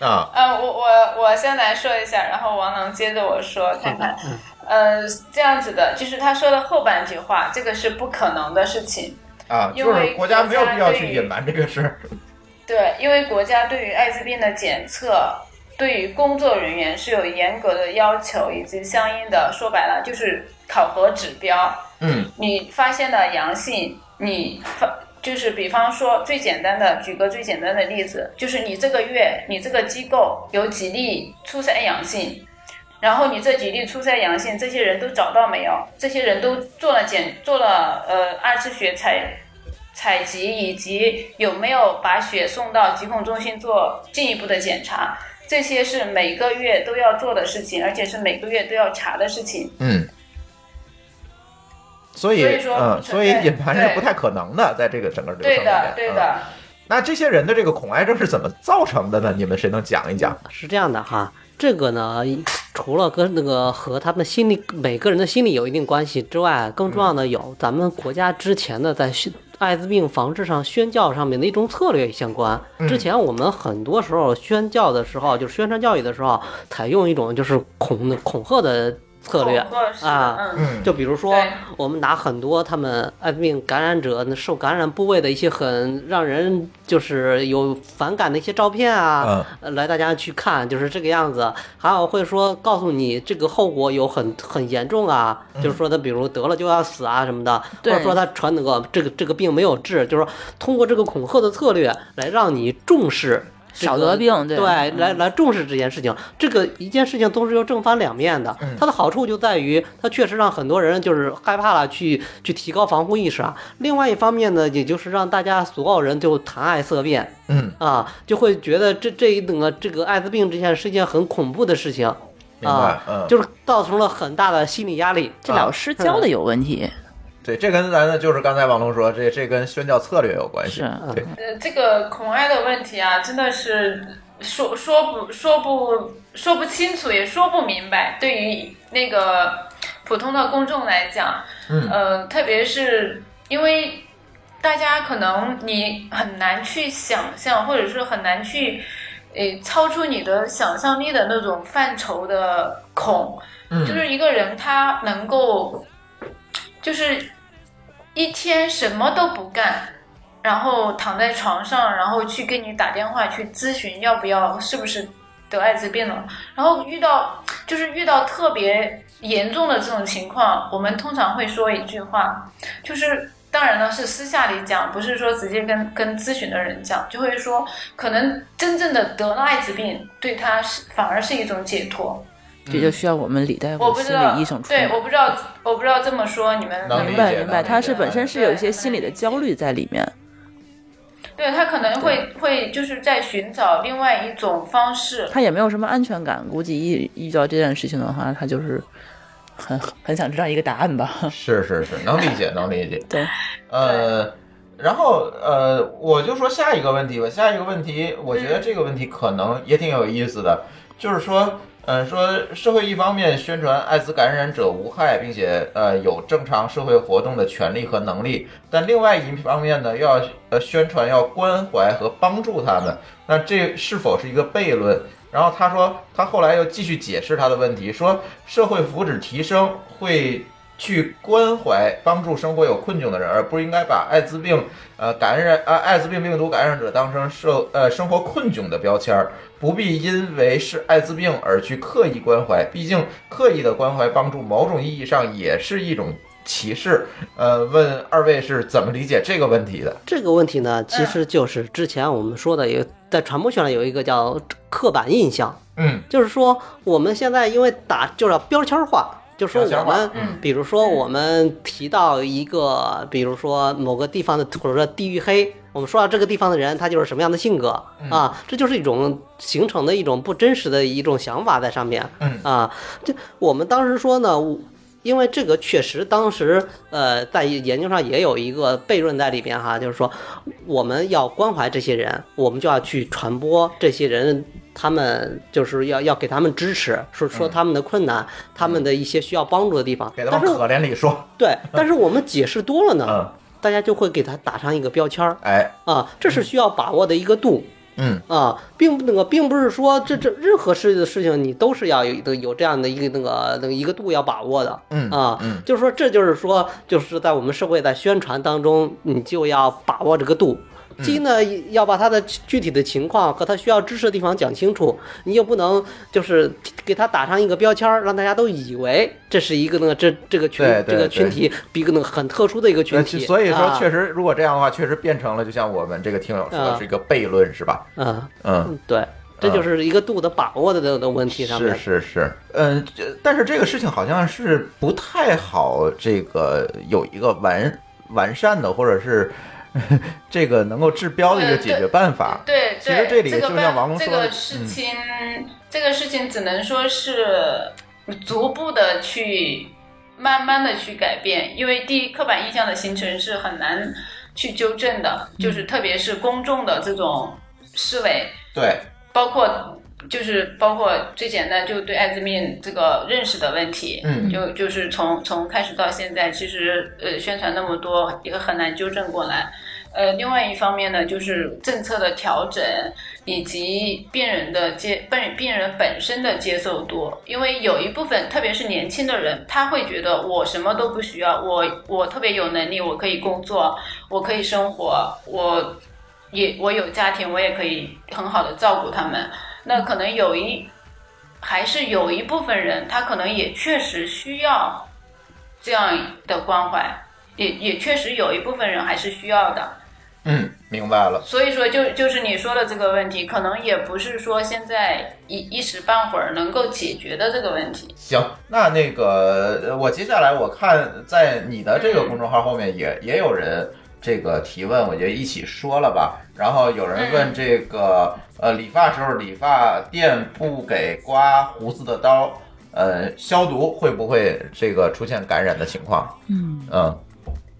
啊，呃，我我我先来说一下，然后王能接着我说看看。呃，这样子的，就是他说的后半句话，这个是不可能的事情。啊，因为就是国家没有必要去隐瞒这个事儿。对，因为国家对于艾滋病的检测，对于工作人员是有严格的要求，以及相应的，说白了就是考核指标。嗯你发现了阳性，你发就是比方说最简单的，举个最简单的例子，就是你这个月你这个机构有几例初筛阳性，然后你这几例初筛阳性，这些人都找到没有？这些人都做了检做了呃二次血采采集，以及有没有把血送到疾控中心做进一步的检查。这些是每个月都要做的事情，而且是每个月都要查的事情。嗯。所以，嗯，所以隐瞒是不太可能的，在这个整个流程里面。对的，对嗯的。那这些人的这个恐艾症是怎么造成的呢？你们谁能讲一讲？是这样的哈，这个呢，除了跟那个和他们心理每个人的心理有一定关系之外，更重要的有咱们国家之前的在宣艾滋病防治上宣教上面的一种策略相关。之前我们很多时候宣教的时候，就是宣传教育的时候，采用一种就是恐恐吓的策略啊。嗯，嗯，就比如说，我们拿很多他们艾滋病感染者那受感染部位的一些很让人就是有反感的一些照片啊，呃来大家去看，就是这个样子。还有会说告诉你这个后果有很很严重啊，就是说他比如得了就要死啊什么的，或者说他传那个这个这个病没有治，就是说通过这个恐吓的策略来让你重视这个少得病对来来重视这件事情。这个一件事情都是有正反两面的。嗯它的好处就在于，它确实让很多人就是害怕了，去去提高防护意识啊。另外一方面呢，也就是让大家所有人就谈爱色变嗯，啊，就会觉得这这一等个这个艾滋病这件是一件很恐怖的事情啊，，嗯，就是造成了很大的心理压力。这老师教的有问题，对，这跟咱的就是刚才王龙说，这这跟宣教策略有关系是，对，呃，这个恐爱的问题啊，真的是说说不说不说不清楚，也说不明白。对于那个普通的公众来讲，嗯呃，特别是因为大家可能你很难去想象，或者是很难去。诶，超出你的想象力的那种范畴的恐，嗯就是一个人他能够，就是一天什么都不干，然后躺在床上，然后去跟你打电话去咨询要不要是不是得艾滋病了，然后遇到就是遇到特别严重的这种情况，我们通常会说一句话，就是。当然了，是私下里讲，不是说直接跟跟咨询的人讲，就会说，可能真正的得了艾滋病，对他是反而是一种解脱。这就需要我们李大夫心我不知道理医生，出对，我不知道，我不知道这么说你们能明白明白，能理解他是本身是有一些心理的焦虑在里面。对他可能会会就是在寻找另外一种方式。他也没有什么安全感，估计一遇到这件事情的话，他就是很很想知道一个答案吧。是是是，能理解能理解，对，呃，然后呃，我就说下一个问题吧。下一个问题，我觉得这个问题可能也挺有意思的，就是说，嗯，说社会一方面宣传艾滋感染者无害，并且呃有正常社会活动的权利和能力，但另外一方面呢，又要呃宣传要关怀和帮助他们，那这是否是一个悖论？然后他说，他后来又继续解释他的问题，说社会福祉提升会去关怀帮助生活有困窘的人，而不应该把艾滋病呃感染啊艾滋病病毒感染者当成社呃生活困窘的标签儿，不必因为是艾滋病而去刻意关怀，毕竟刻意的关怀帮助某种意义上也是一种歧视。呃，问二位是怎么理解这个问题的？这个问题呢，其实就是之前我们说的有在传播学上有一个叫刻板印象，嗯就是说我们现在因为打就是要标签化，就说我们嗯，比如说我们提到一个，比如说某个地方的或者说地域黑，我们说到这个地方的人他就是什么样的性格嗯啊，这就是一种形成的一种不真实的一种想法在上面嗯啊。这我们当时说呢。因为这个确实，当时呃，在研究上也有一个悖论在里边哈，就是说我们要关怀这些人，我们就要去传播这些人，他们就是要要给他们支持，说说他们的困难，他们的一些需要帮助的地方。给他们可怜里说，对，但是我们解释多了呢，嗯，大家就会给他打上一个标签儿。哎，啊，这是需要把握的一个度。嗯啊，并不那个，并不是说这这任何事的事情你都是要有的有这样的一个那个那个一个度要把握的。嗯啊，嗯就是说这就是说就是在我们社会在宣传当中，你就要把握这个度。嗯既呢要把他的具体的情况和他需要知识的地方讲清楚，你又不能就是给他打上一个标签儿，让大家都以为这是一个那个这这个群这个群体比一个那个很特殊的一个群呃体。所以说啊确实，如果这样的话，确实变成了就像我们这个听友说的啊是一个悖论，是吧？嗯嗯。嗯，对，这就是一个度的把握的的的问题上面。是是是，嗯，但是这个事情好像是不太好，这个有一个完完善的，或者是 这个能够治标的一个解决办法。对，其实这里就像办王龙说的这个事嗯情，这个事情只能说是逐步的去慢慢的去改变，因为第一刻板印象的形成是很难去纠正的，嗯就是特别是公众的这种思维，对，包括就是包括最简单就对艾滋病这个认识的问题，嗯就就是从从开始到现在，其实呃宣传那么多也很难纠正过来。呃，另外一方面呢，就是政策的调整以及病人的接病病人本身的接受度，因为有一部分，特别是年轻的人，他会觉得我什么都不需要，我我特别有能力，我可以工作，我可以生活，我也我有家庭，我也可以很好的照顾他们。那可能有一还是有一部分人，他可能也确实需要这样的关怀，也也确实有一部分人还是需要的。嗯，明白了。所以说就就是你说的这个问题，可能也不是说现在一一时半会儿能够解决的这个问题。行，那那个呃我接下来我看在你的这个公众号后面也也有人这个提问，我就一起说了吧。然后有人问这个呃理发时候理发店不给刮胡子的刀，呃消毒会不会这个出现感染的情况？嗯，嗯，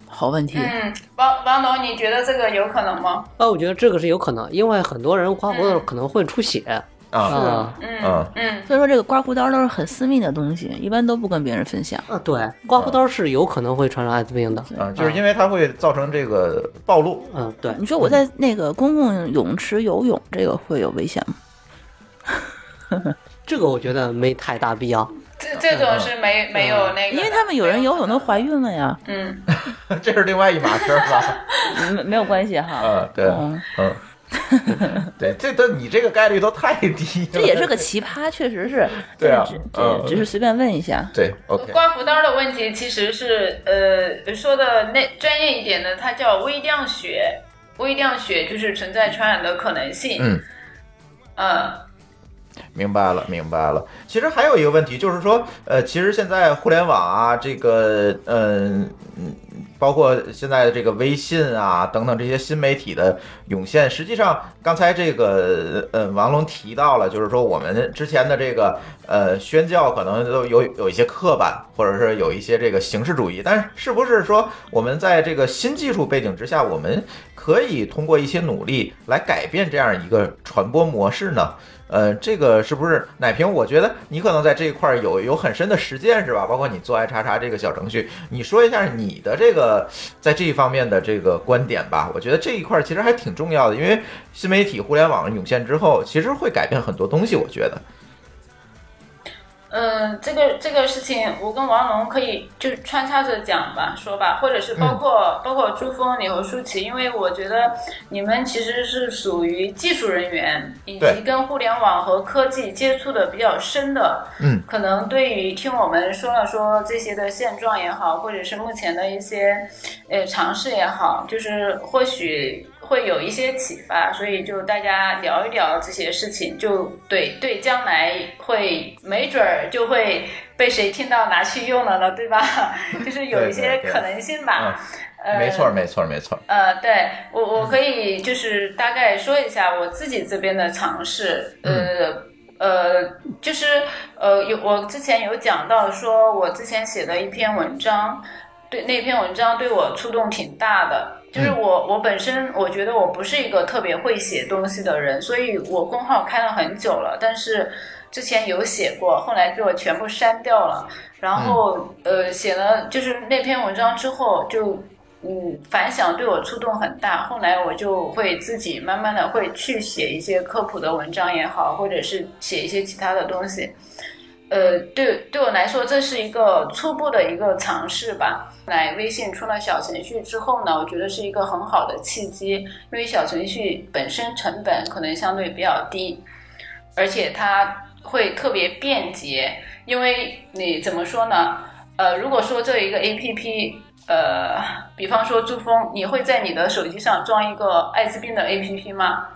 好问题。嗯，王王总，你觉得这个有可能吗？啊，我觉得这个是有可能，因为很多人刮胡子可能会出血啊啊嗯嗯嗯所以说这个刮胡刀都是很私密的东西，一般都不跟别人分享。啊，对，刮胡刀是有可能会传染艾滋病的。啊，就是因为它会造成这个暴露。嗯，对，你说我在那个公共泳池游泳，这个会有危险吗？这个我觉得没太大必要。这这种是没没有那个，因为他们有人游泳都怀孕了呀，嗯，这是另外一码事儿吧？没没有关系哈。嗯，对，嗯，嗯，对，这都你这个概率都太低了。这也是个奇葩，确实是。对啊这只嗯只是随便问一下。对，OK，刮胡刀的问题其实是呃说的那专业一点的，它叫微量血，微量血就是存在传染的可能性。嗯。嗯明白了，明白了。其实还有一个问题，就是说，呃，其实现在互联网啊，这个，嗯、嗯，包括现在的这个微信啊等等这些新媒体的涌现，实际上刚才这个，呃，王龙提到了，就是说我们之前的这个，呃，宣教可能都有有一些刻板，或者是有一些这个形式主义，但是是不是说我们在这个新技术背景之下，我们可以通过一些努力来改变这样一个传播模式呢？呃，这个是不是奶瓶？我觉得你可能在这一块有有很深的实践，是吧？包括你做爱叉叉这个小程序，你说一下你的这个在这一方面的这个观点吧。我觉得这一块其实还挺重要的，因为新媒体、互联网涌现之后，其实会改变很多东西。我觉得，嗯，这个这个事情，我跟王龙可以就穿插着讲吧，说吧，或者是包括、包括朱峰、你和舒淇，因为我觉得你们其实是属于技术人员，以及跟互联网和科技接触的比较深的，嗯，可能对于听我们说了说这些的现状也好，或者是目前的一些呃尝试也好，就是或许会有一些启发，所以就大家聊一聊这些事情，就对对将来会没准儿就会被谁听到拿去用了呢，对吧？就是有一些可能性吧。呃，没错，没错，没错。呃，对我我可以就是大概说一下我自己这边的尝试，呃。呃，就是呃，有我之前有讲到说，我之前写的一篇文章，对那篇文章对我触动挺大的。就是我我本身我觉得我不是一个特别会写东西的人，所以我公号开了很久了，但是之前有写过，后来被我全部删掉了。然后呃，写了就是那篇文章之后就。嗯，反响对我触动很大。后来我就会自己慢慢的会去写一些科普的文章也好，或者是写一些其他的东西。呃，对对我来说，这是一个初步的一个尝试吧。来，微信出了小程序之后呢，我觉得是一个很好的契机，因为小程序本身成本可能相对比较低，而且它会特别便捷。因为你怎么说呢？呃，如果说这一个 A P P。呃，比方说珠峰，你会在你的手机上装一个艾滋病的 APP 吗？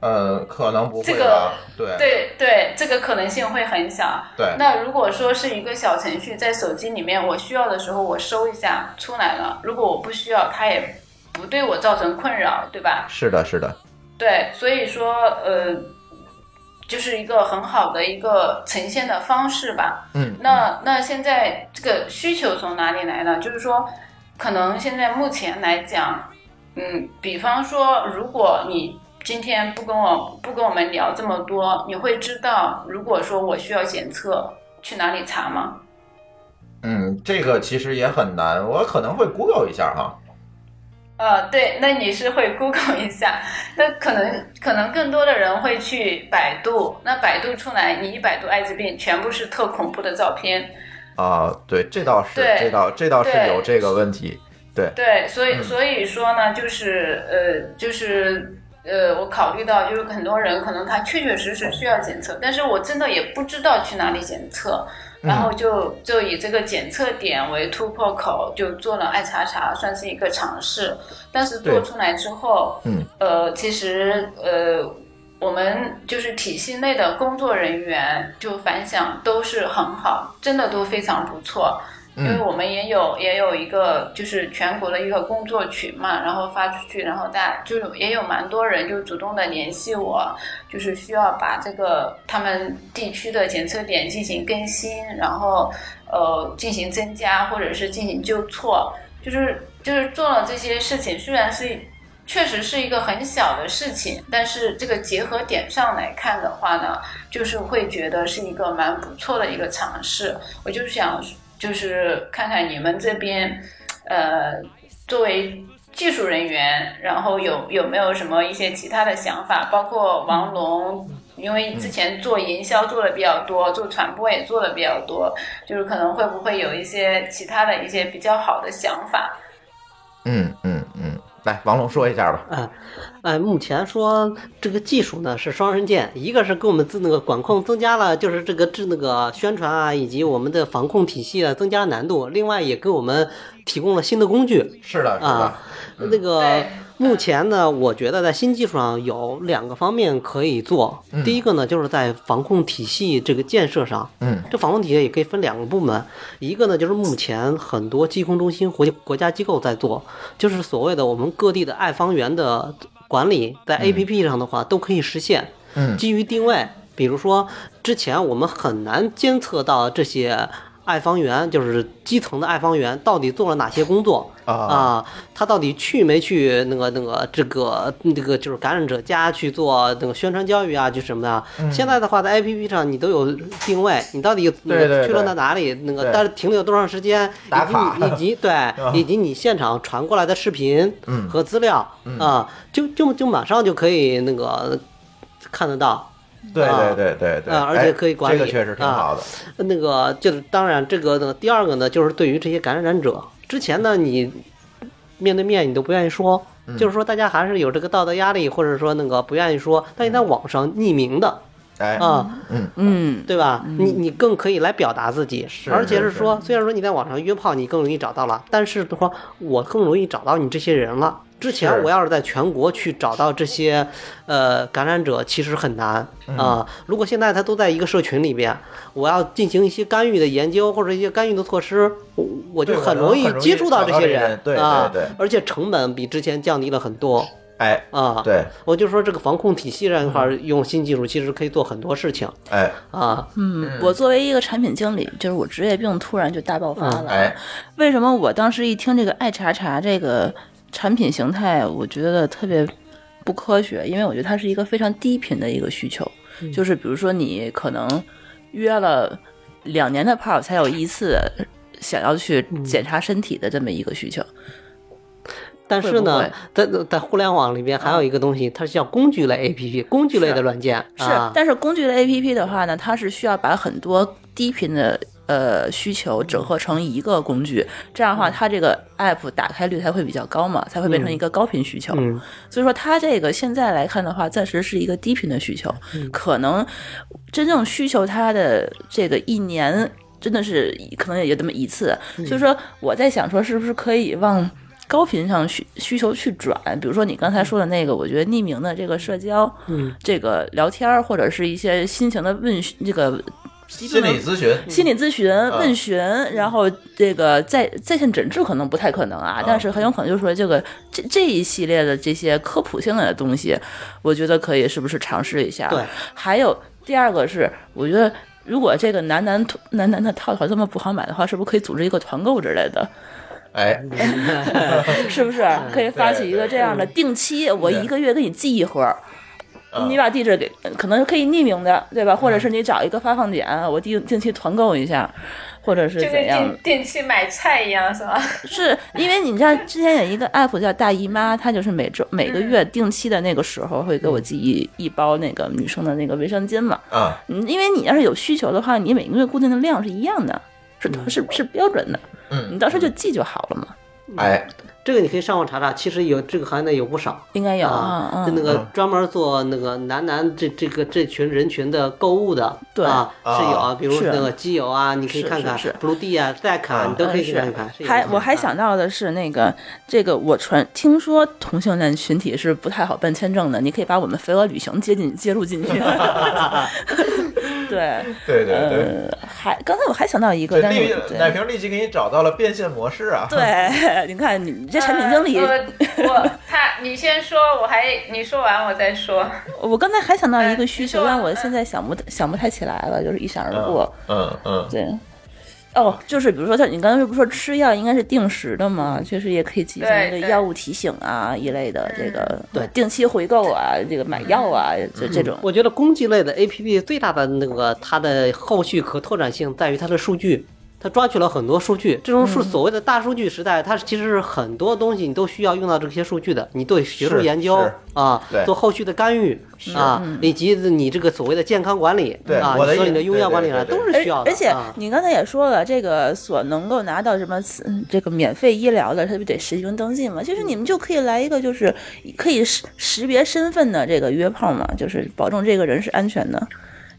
呃，可能不会这个吧？对对对，这个可能性会很小。对那如果说是一个小程序在手机里面，我需要的时候我搜一下出来了，如果我不需要，它也不对我造成困扰，对吧？是的，是的，对，所以说呃，就是一个很好的一个呈现的方式吧。嗯，那那现在这个需求从哪里来呢？就是说，可能现在目前来讲，嗯，比方说，如果你今天不跟我不跟我们聊这么多，你会知道，如果说我需要检测，去哪里查吗？嗯，这个其实也很难，我可能会 Google 一下哈。呃，对，那你是会 Google 一下，那可能可能更多的人会去百度，那百度出来，你一百度艾滋病，全部是特恐怖的照片，啊，对，这倒是，这倒这倒是有这个问题。对，对，所以嗯所以说呢，就是呃，就是呃，我考虑到就是很多人可能他确确实实需要检测，但是我真的也不知道去哪里检测。然后就就以这个检测点为突破口，就做了爱查查，算是一个尝试。但是做出来之后，嗯，呃，其实呃，我们就是体系内的工作人员就反响都是很好，真的都非常不错。因为我们也有也有一个就是全国的一个工作群嘛，然后发出去，然后大家就有也有蛮多人就主动的联系我，就是需要把这个他们地区的检测点进行更新，然后呃进行增加或者是进行纠错，就是就是做了这些事情，虽然是确实是一个很小的事情，但是这个结合点上来看的话呢，就是会觉得是一个蛮不错的一个尝试。我就想就是看看你们这边，呃，作为技术人员，然后有有没有什么一些其他的想法？包括王龙，因为之前做营销做的比较多，做传播也做的比较多，就是可能会不会有一些其他的一些比较好的想法？嗯嗯嗯，来，王龙说一下吧。嗯，哎，目前说这个技术呢是双刃剑，一个是给我们自那个管控增加了，就是这个治那个宣传啊，以及我们的防控体系啊增加了难度，另外也给我们提供了新的工具是的，是的啊。。那个对目前呢，我觉得在新技术上有两个方面可以做。第一个呢，就是在防控体系这个建设上，嗯，这防控体系也可以分两个部门，一个呢就是目前很多疾控中心国国家机构在做，就是所谓的我们各地的爱方员的管理，在 A P P 上的话都可以实现。嗯基于定位，比如说之前我们很难监测到这些爱方员，就是基层的爱方员到底做了哪些工作？啊。啊，他到底去没去那个那个这个这个就是感染者家去做那个宣传教育啊，就什么的。现在的话，在 A P P 上你都有定位，你到底去了对到哪里，那个但是停留多长时间，以及你以及 对以及你现场传过来的视频嗯和资料啊，就就就马上就可以那个看得到。对啊。对对对对，啊而且可以管理哎这个确实挺好的。那个就是当然，这个呢，第二个呢，就是对于这些感染者，之前呢，你面对面你都不愿意说，嗯。就是说大家还是有这个道德压力，或者说那个不愿意说，但你在网上匿名的哎，啊，嗯，嗯，对吧？你你更可以来表达自己，是而且是是说，虽然说你在网上约炮，你更容易找到了，但是的话，我更容易找到你这些人了。之前我要是在全国去找到这些，呃，感染者，其实很难嗯啊、如果现在他都在一个社群里边，我要进行一些干预的研究或者一些干预的措施，我我就很容易接触到这些人啊，对对。而且成本比之前降低了很多哎，啊。对，我就说这个防控体系这一块儿用新技术，其实可以做很多事情哎，啊。嗯，我作为一个产品经理，就是我职业病突然就大爆发了。哎，为什么我当时一听这个爱查查这个产品形态，我觉得特别不科学？因为我觉得它是一个非常低频的一个需求，就是比如说你可能约了两年的炮才有一次想要去检查身体的这么一个需求。但是呢会，在在互联网里边还有一个东西，它是叫工具类 APP，工具类的软件是，啊。但是工具类 APP 的话呢，它是需要把很多低频的呃需求整合成一个工具，这样的话，它这个 app 打开率才会比较高嘛，才会变成一个高频需求。嗯所以说，它这个现在来看的话，暂时是一个低频的需求，嗯可能真正需求它的这个一年真的是可能也就这么一次。嗯所以说，我在想说，是不是可以往高频上需需求去转？比如说你刚才说的那个，我觉得匿名的这个社交，嗯，这个聊天儿或者是一些心情的问询，这个心理咨询，心理咨询、问询，然后这个在在线诊治可能不太可能啊，但是很有可能就是说这个这这一系列的这些科普性的东西，我觉得可以是不是尝试一下？对，还有第二个是，我觉得如果这个男男男男的套套这么不好买的话，是不是可以组织一个团购之类的？哎，是不是可以发起一个这样的定期，我一个月给你寄一盒。你把地址给，可能可以匿名的，对吧？或者是你找一个发放点，我定定期团购一下，或者是就跟怎样定？定期买菜一样，是吧？是因为你知道之前有一个 app 叫大姨妈，它就是每周每个月定期的那个时候会给我寄一一包那个女生的那个卫生巾嘛。啊，嗯，因为你要是有需求的话，你每个月固定的量是一样的，是是是标准的，嗯你到时候就记就好了嘛。哎，这个你可以上网查查，其实有这个行业内有不少。应该有就那嗯，个专门做那个男男这这个这群人群的购物的，对啊是有啊，比如那个机油啊，你可以看看是是 Blue D 啊、Zack 啊，嗯你都可以嗯看一看。是有的还我还啊想到的是那个这个我传听说同性恋群体是不太好办签证的，你可以把我们飞鹅旅行接进接入进去。对，对对对。呃，还刚才我还想到一个，奶瓶立即给你找到了变现模式啊！对，你看你这产品经理，呃我我他你先说，我还你说完我再说。我刚才还想到一个哎需求，但我现在想不想不太起来了，就是一闪而过。嗯嗯，对，哦，就是比如说像，你刚才不是说吃药应该是定时的吗？确实也可以进行一个药物提醒啊一类的，这个对定期回购啊，这个买药啊，这这种。我觉得工具类的 APP 最大的那个它的后续可拓展性在于它的数据，它抓取了很多数据。这种数所谓的大数据时代，它其实是很多东西你都需要用到这些数据的。你对学术研究啊对，做后续的干预啊，以及你这个所谓的健康管理对啊，我的意你说你的用药管理啊，都是需要的。而而且啊你刚才也说了，这个所能够拿到什么嗯这个免费医疗的，它不得实名登记吗？其实你们就可以来一个，就是可以识识别身份的这个约炮嘛，就是保证这个人是安全的，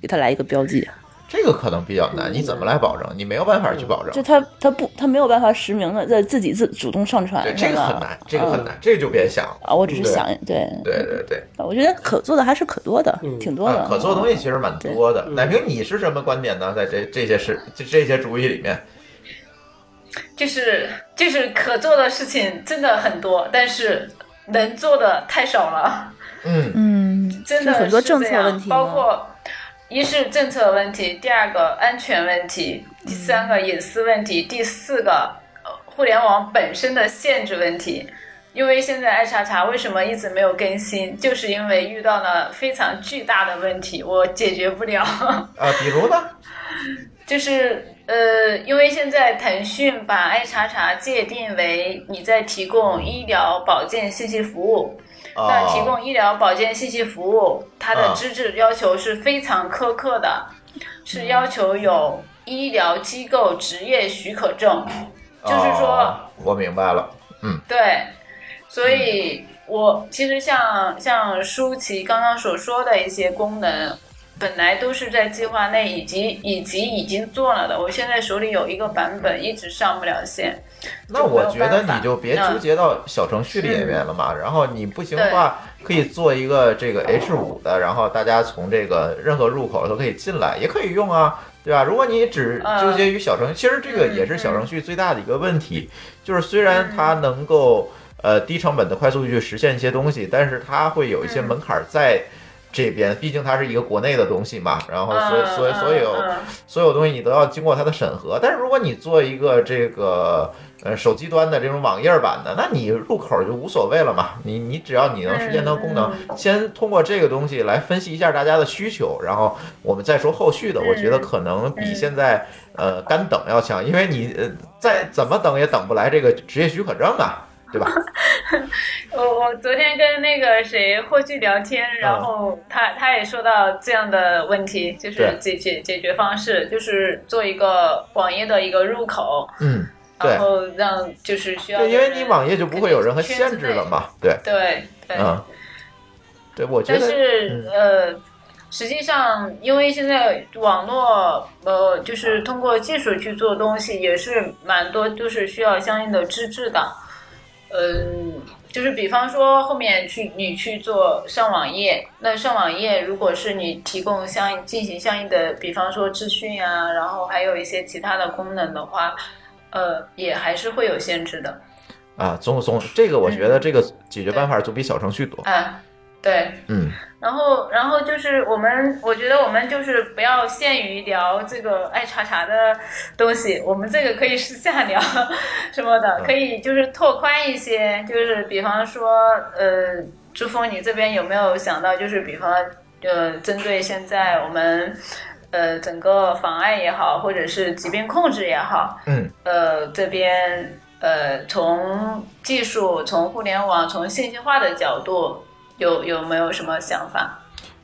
给他来一个标记。这个可能比较难，你怎么来保证？你没有办法去保证。就。他他不他没有办法实名的在自己自主动上传，对，这个很难，这个很难，这个就别想了。啊。我只是想对。对对对，我觉得可做的还是可多的，挺多的。啊，。可做的东西其实蛮多的。对。奶瓶，你是什么观点呢？在这这些事这这些主意里面，就是就是可做的事情真的很多，但是能做的太少了，嗯。嗯，真的很多政策问题包括一是政策问题，第二个安全问题，第三个隐私问题，第四个呃互联网本身的限制问题。因为现在爱查查为什么一直没有更新，就是因为遇到了非常巨大的问题，我解决不了。啊，比如呢？就是呃，因为现在腾讯把爱查查界定为你在提供医疗保健信息服务，那提哦，供医疗保健信息服务，它的啊资质要求是非常苛刻的，是要求有医疗机构执业许可证，就是说哦我明白了。嗯对，所以我其实像像舒淇刚刚所说的一些功能，本来都是在计划内，以及以及已经做了的。我现在手里有一个版本，一直上不了线。那我觉得你就别嗯纠结到小程序里面了嘛。然后你不行的话，可以做一个这个 H 五的，然后大家从这个任何入口都可以进来，也可以用啊，对吧？如果你只嗯纠结于小程序，其实这个也是小程序最大的一个问题，就是虽然它能够呃低成本的快速去实现一些东西，但是它会有一些门槛儿在。这边毕竟它是一个国内的东西嘛，然后所所以所有所有东西你都要经过它的审核。但是如果你做一个这个呃手机端的这种网页版的，那你入口就无所谓了嘛。你你只要你能实现它的功能，先通过这个东西来分析一下大家的需求，然后我们再说后续的。我觉得可能比现在呃干等要强，因为你呃再怎么等也等不来这个职业许可证啊，对吧？我我昨天跟那个谁霍炬聊天，然后他他也说到这样的问题，就是解解决解决方式，就是做一个网页的一个入口，嗯，对然后让就是需要对，因为你网页就不会有任何限制了嘛，对，对对，嗯，对，我觉但得是呃，实际上因为现在网络呃，就是通过技术去做东西，也是蛮多，就是需要相应的资质的。嗯，就是比方说后面去你去做上网页，那上网页如果是你提供相应进行相应的，比方说资讯啊，然后还有一些其他的功能的话，呃，也还是会有限制的。啊，总总这个我觉得这个解决办法总比小程序多，啊，对。嗯。然后，然后就是我们，我觉得我们就是不要限于聊这个爱查查的东西，我们这个可以私下聊什么的，可以就是拓宽一些，就是比方说，呃，朱峰，你这边有没有想到，就是比方，呃，针对现在我们，呃，整个防艾也好，或者是疾病控制也好，嗯，呃，这边呃，从技术、从互联网、从信息化的角度，有有没有什么想法？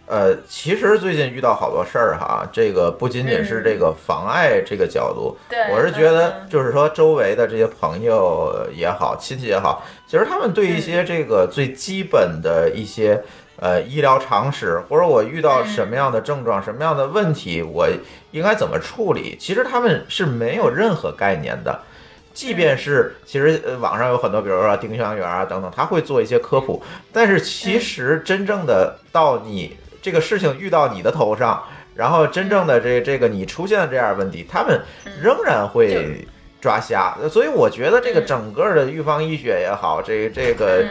呃，其实最近遇到好多事儿哈，这个不仅仅是这个妨碍这个角度，对我是觉得嗯就是说周围的这些朋友也好，亲戚也好，其实他们对一些这个最基本的一些呃医疗常识，或者我遇到什么样的症状、什么样的问题，我应该怎么处理，其实他们是没有任何概念的。即便是其实呃网上有很多，比如说丁香园啊等等，他会做一些科普，但是其实真正的到你这个事情遇到你的头上，然后真正的这这个你出现了这样的问题，他们仍然会抓瞎。所以我觉得这个整个的预防医学也好，这这个。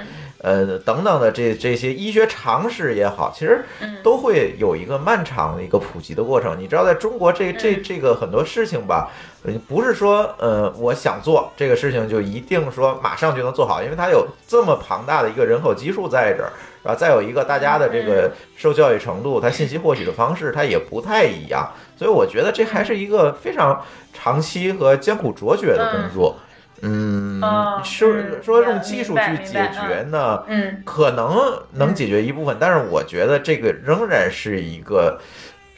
呃，等等的这这些医学常识也好，其实都会有一个漫长的一个普及的过程。你知道，在中国这这这个很多事情吧，呃不是说呃我想做这个事情就一定说马上就能做好，因为它有这么庞大的一个人口基数在这儿，是吧？再有一个大家的这个受教育程度，它信息获取的方式它也不太一样，所以我觉得这还是一个非常长期和艰苦卓绝的工作。嗯，嗯说嗯说用技术去解决呢，嗯。可能能解决一部分，但是我觉得这个仍然是一个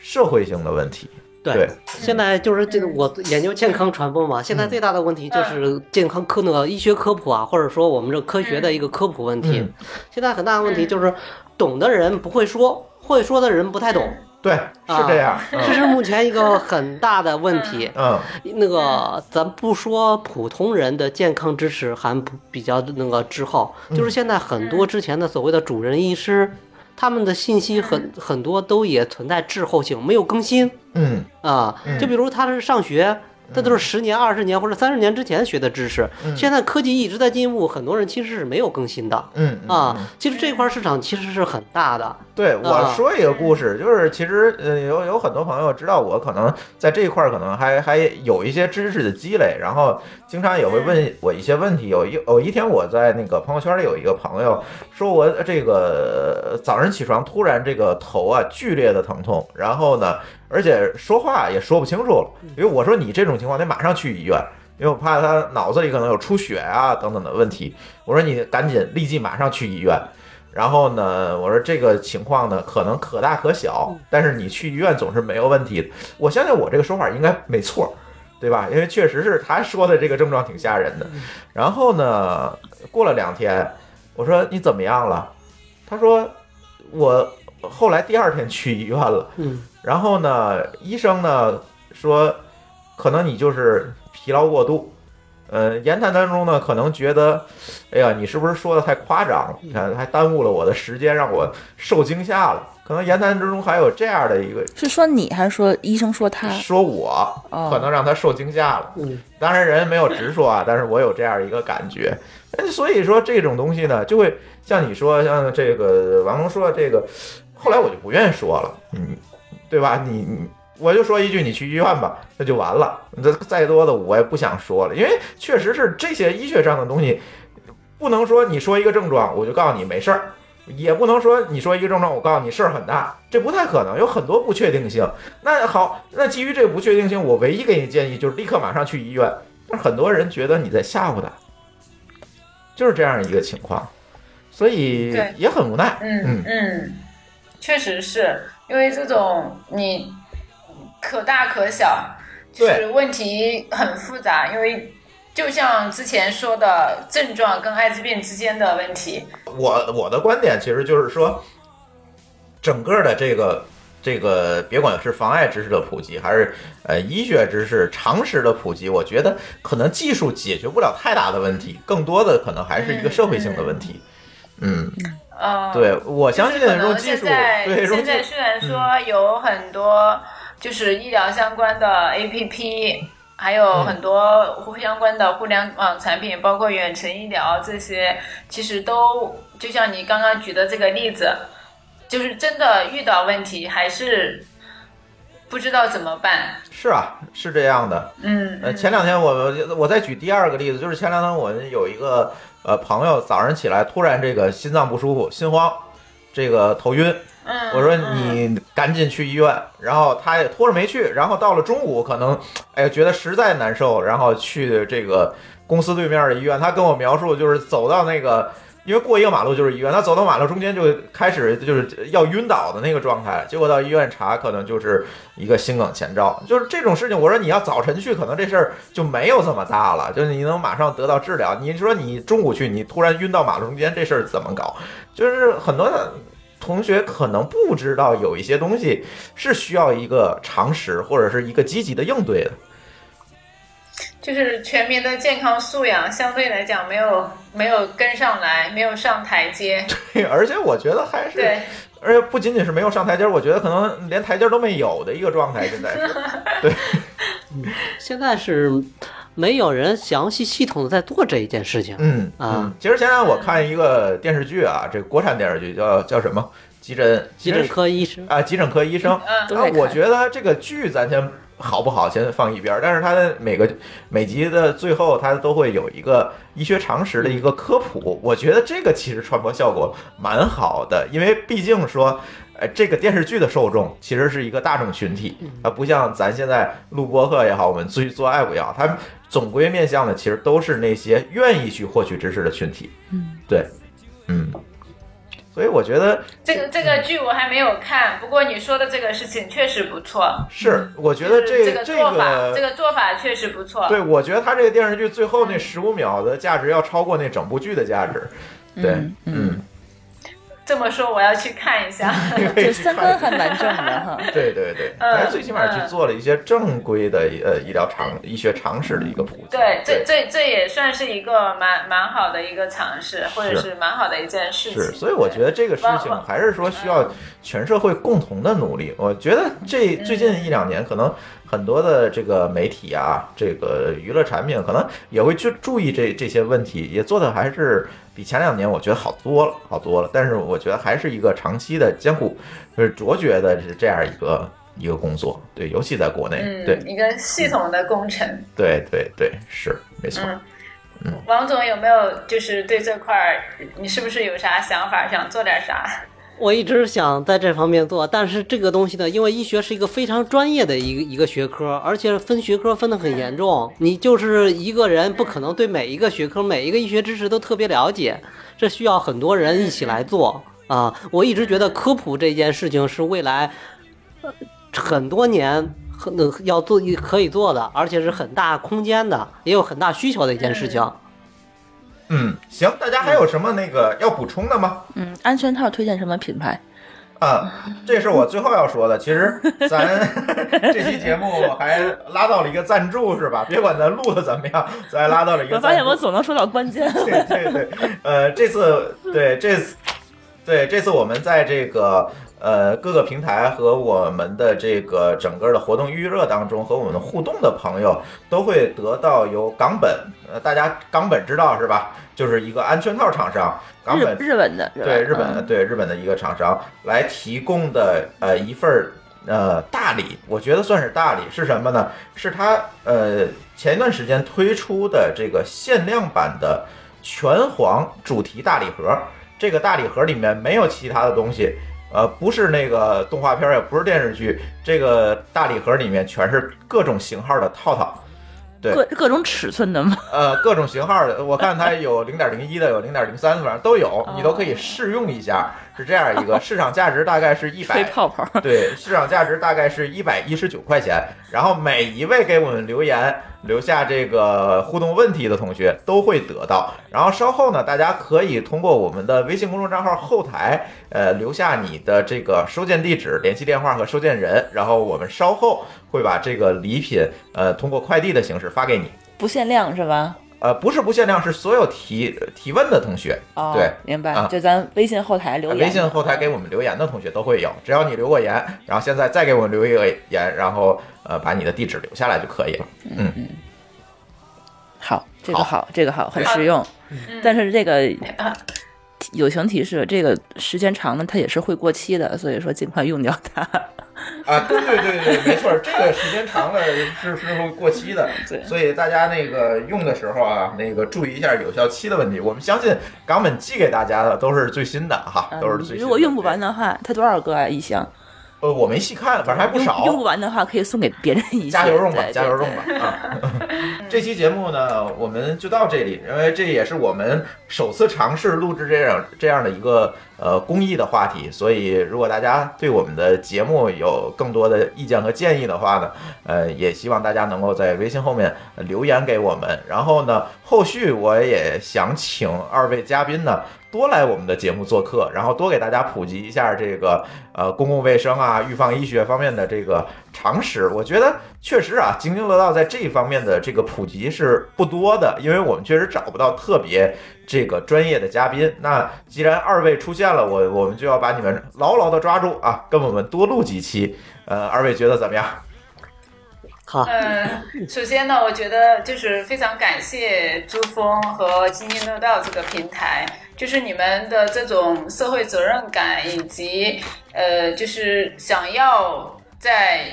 社会性的问题。对现在就是这个我研究健康传播嘛，现在最大的问题就是健康科那个医学科普啊，或者说我们这科学的一个科普问题。嗯。现在很大的问题就是懂的人不会说，会说的人不太懂，对，是这样。这是目前一个很大的问题。嗯那个，咱不说普通人的健康知识还不比较那个滞后，就是现在很多之前的所谓的主任医师，他们的信息很很多都也存在滞后性，没有更新嗯啊嗯。就比如他是上学。这都是十年、二十年或者三十年之前学的知识，现在科技一直在进步，很多人其实是没有更新的嗯嗯啊。其实这块市场其实是很大的，对，我啊说一个故事，就是其实呃有有很多朋友知道我可能在这一块儿可能还还有一些知识的积累，然后经常也会问我一些问题。有一有一天我在那个朋友圈里有一个朋友说我这个早上起床突然这个头啊剧烈的疼痛，然后呢而且说话也说不清楚了，因为我说你这种情况得马上去医院。因为我怕他脑子里可能有出血啊等等的问题，我说你赶紧立即马上去医院。然后呢，我说这个情况呢，可能可大可小，但是你去医院总是没有问题的。我相信我这个说法应该没错，对吧？因为确实是他说的这个症状挺吓人的。然后呢，过了两天，我说你怎么样了？他说我后来第二天去医院了，嗯，然后呢，医生呢说，可能你就是疲劳过度。呃，言谈当中呢，可能觉得，哎呀，你是不是说的太夸张了？你看，还耽误了我的时间，让我受惊吓了。可能言谈之中还有这样的一个是说你还是说医生说他？说我哦可能让他受惊吓了。嗯，当然人没有直说啊，但是我有这样一个感觉。哎所以说这种东西呢，就会像你说，像这个王龙说的这个，后来我就不愿意说了，嗯，对吧？你你。我就说一句，你去医院吧，那就完了。这再多的我也不想说了，因为确实是这些医学上的东西，不能说你说一个症状，我就告诉你没事儿，也不能说你说一个症状，我告诉你事儿很大，这不太可能，有很多不确定性。那好，那基于这个不确定性，我唯一给你建议就是立刻马上去医院。但是很多人觉得你在吓唬他，就是这样一个情况，所以也很无奈。嗯嗯，确实是因为这种你可大可小，就是问题很复杂，因为就像之前说的症状跟艾滋病之间的问题，我我的观点其实就是说，整个的这个这个，别管是妨碍知识的普及，还是呃医学知识常识的普及，我觉得可能技术解决不了太大的问题，更多的可能还是一个社会性的问题。嗯，呃，对，我相信就是可能用技术，现在现在虽然说有很多就是医疗相关的 APP，还有很多互相关的互联网产品，包括远程医疗这些，其实都就像你刚刚举的这个例子，就是真的遇到问题还是不知道怎么办。是啊，是这样的。嗯，呃，前两天我我再举第二个例子，就是前两天我们有一个呃朋友早上起来突然这个心脏不舒服，心慌，这个头晕，嗯，我说嗯你赶紧去医院，然后他也拖着没去，然后到了中午可能哎呀觉得实在难受，然后去这个公司对面的医院，他跟我描述就是走到那个因为过一个马路就是医院，他走到马路中间就开始就是要晕倒的那个状态，结果到医院查可能就是一个心梗前兆，就是这种事情。我说你要早晨去，可能这事儿就没有这么大了，就是你能马上得到治疗。你说你中午去，你突然晕到马路中间，这事儿怎么搞？就是很多的同学可能不知道有一些东西是需要一个常识或者是一个积极的应对的。就是全民的健康素养相对来讲没有没有跟上来，没有上台阶。对，而且我觉得还是对，而且不仅仅是没有上台阶，我觉得可能连台阶都没有的一个状态。现在是，对，现在是没有人详细系统的在做这一件事情。嗯啊嗯。其实现在我看一个电视剧啊，这个国产电视剧叫叫什么？急诊急诊科医生啊，急诊科医生。嗯啊我觉得这个剧咱先好不好先放一边儿，但是它的每个每集的最后，它都会有一个医学常识的一个科普。我觉得这个其实传播效果蛮好的，因为毕竟说。呃，这个电视剧的受众其实是一个大众群体，它不像咱现在录播客也好，我们自己做爱也好，它总归面向的其实都是那些愿意去获取知识的群体。嗯，对，嗯，所以我觉得这个这个剧我还没有看，不过你说的这个事情确实不错。是，我觉得就是这这个做法，个这个做法确实不错。对，我觉得他这个电视剧最后那十五秒的价值要超过那整部剧的价值。对，嗯嗯，这么说，我要去看一下。这三观还蛮正的哈。对对对，嗯但是最起码去做了一些正规的呃医疗常医学常识的一个普及。对，这这这也算是一个蛮蛮好的一个尝试，或者是是蛮好的一件事情。是，所以我觉得这个事情还是说需要全社会共同的努力。我觉得这最近一两年，可能很多的这个媒体啊，这个娱乐产品，可能也会去注意这这些问题，也做的还是比前两年我觉得好多了，好多了。但是我觉得还是一个长期的艰苦，就是卓绝的是这样一个一个工作。对，尤其在国内，嗯，对一个系统的工程。对对对，是没错。嗯王总有没有就是对这块儿，你是不是有啥想法，想做点啥？我一直想在这方面做，但是这个东西呢，因为医学是一个非常专业的一个一个学科，而且分学科分得很严重，你就是一个人不可能对每一个学科、每一个医学知识都特别了解，这需要很多人一起来做啊。我一直觉得科普这件事情是未来呃很多年很要做可以做的，而且是很大空间的，也有很大需求的一件事情。嗯，行，大家还有什么那个要补充的吗？嗯，安全套推荐什么品牌？啊，这是我最后要说的。其实 咱 这期节目还拉到了一个赞助，是吧？别管咱录的怎么样，咱拉到了一个赞助。我发现我总能说到关键。对对对，呃，这次对这次对这次我们在这个呃各个平台和我们的这个整个的活动预热当中和我们互动的朋友都会得到由港本，呃，大家港本知道是吧？就是一个安全套厂商，港日本日本的，对日本对日本的一个厂商来提供的呃一份儿呃大礼，我觉得算是大礼是什么呢？是他呃前一段时间推出的这个限量版的拳皇主题大礼盒。这个大礼盒里面没有其他的东西，呃，不是那个动画片，也不是电视剧，这个大礼盒里面全是各种型号的套套。对各各种尺寸的吗？呃，各种型号的，我看它有零点零一的，有零点零三的，反正都有，你都可以试用一下。是这样一个，市场价值大概是一吹百，泡泡。对，市场价值大概是一百一十九块钱。然后每一位给我们留言、留下这个互动问题的同学都会得到。然后稍后呢，大家可以通过我们的微信公众账号后台，呃，留下你的这个收件地址、联系电话和收件人，然后我们稍后会把这个礼品，呃，通过快递的形式发给你。不限量是吧？呃，不是不限量，是所有提提问的同学，哦，对，明白。啊就咱微信后台留言，微信后台给我们留言的同学都会有，只要你留过言，然后现在再给我们留一个言，然后呃把你的地址留下来就可以了。嗯嗯，好，这个好好，这个好，很实用。但是这个友情提示，这个时间长了它也是会过期的，所以说尽快用掉它。啊，对对对对，没错，这个时间长了是是会过期的，所以大家那个用的时候啊，那个注意一下有效期的问题。我们相信港本寄给大家的都是最新的哈，都是最新的。嗯如果用不完的话，它多少个啊？一箱？呃，我没细看，反正还不少。用用不完的话，可以送给别人一些。加油用吧，加油用。吧啊！这期节目呢，我们就到这里，因为这也是我们首次尝试录制这样这样的一个呃公益的话题，所以如果大家对我们的节目有更多的意见和建议的话呢，呃，也希望大家能够在微信后面留言给我们。然后呢，后续我也想请二位嘉宾呢。多来我们的节目做客，然后多给大家普及一下这个呃公共卫生啊、预防医学方面的这个常识。我觉得确实啊，津津乐道在这一方面的这个普及是不多的，因为我们确实找不到特别这个专业的嘉宾。那既然二位出现了，我我们就要把你们牢牢的抓住啊，跟我们多录几期。呃，二位觉得怎么样？好，嗯，首先呢，我觉得就是非常感谢珠峰和津津乐道这个平台，就是你们的这种社会责任感，以及呃，就是想要在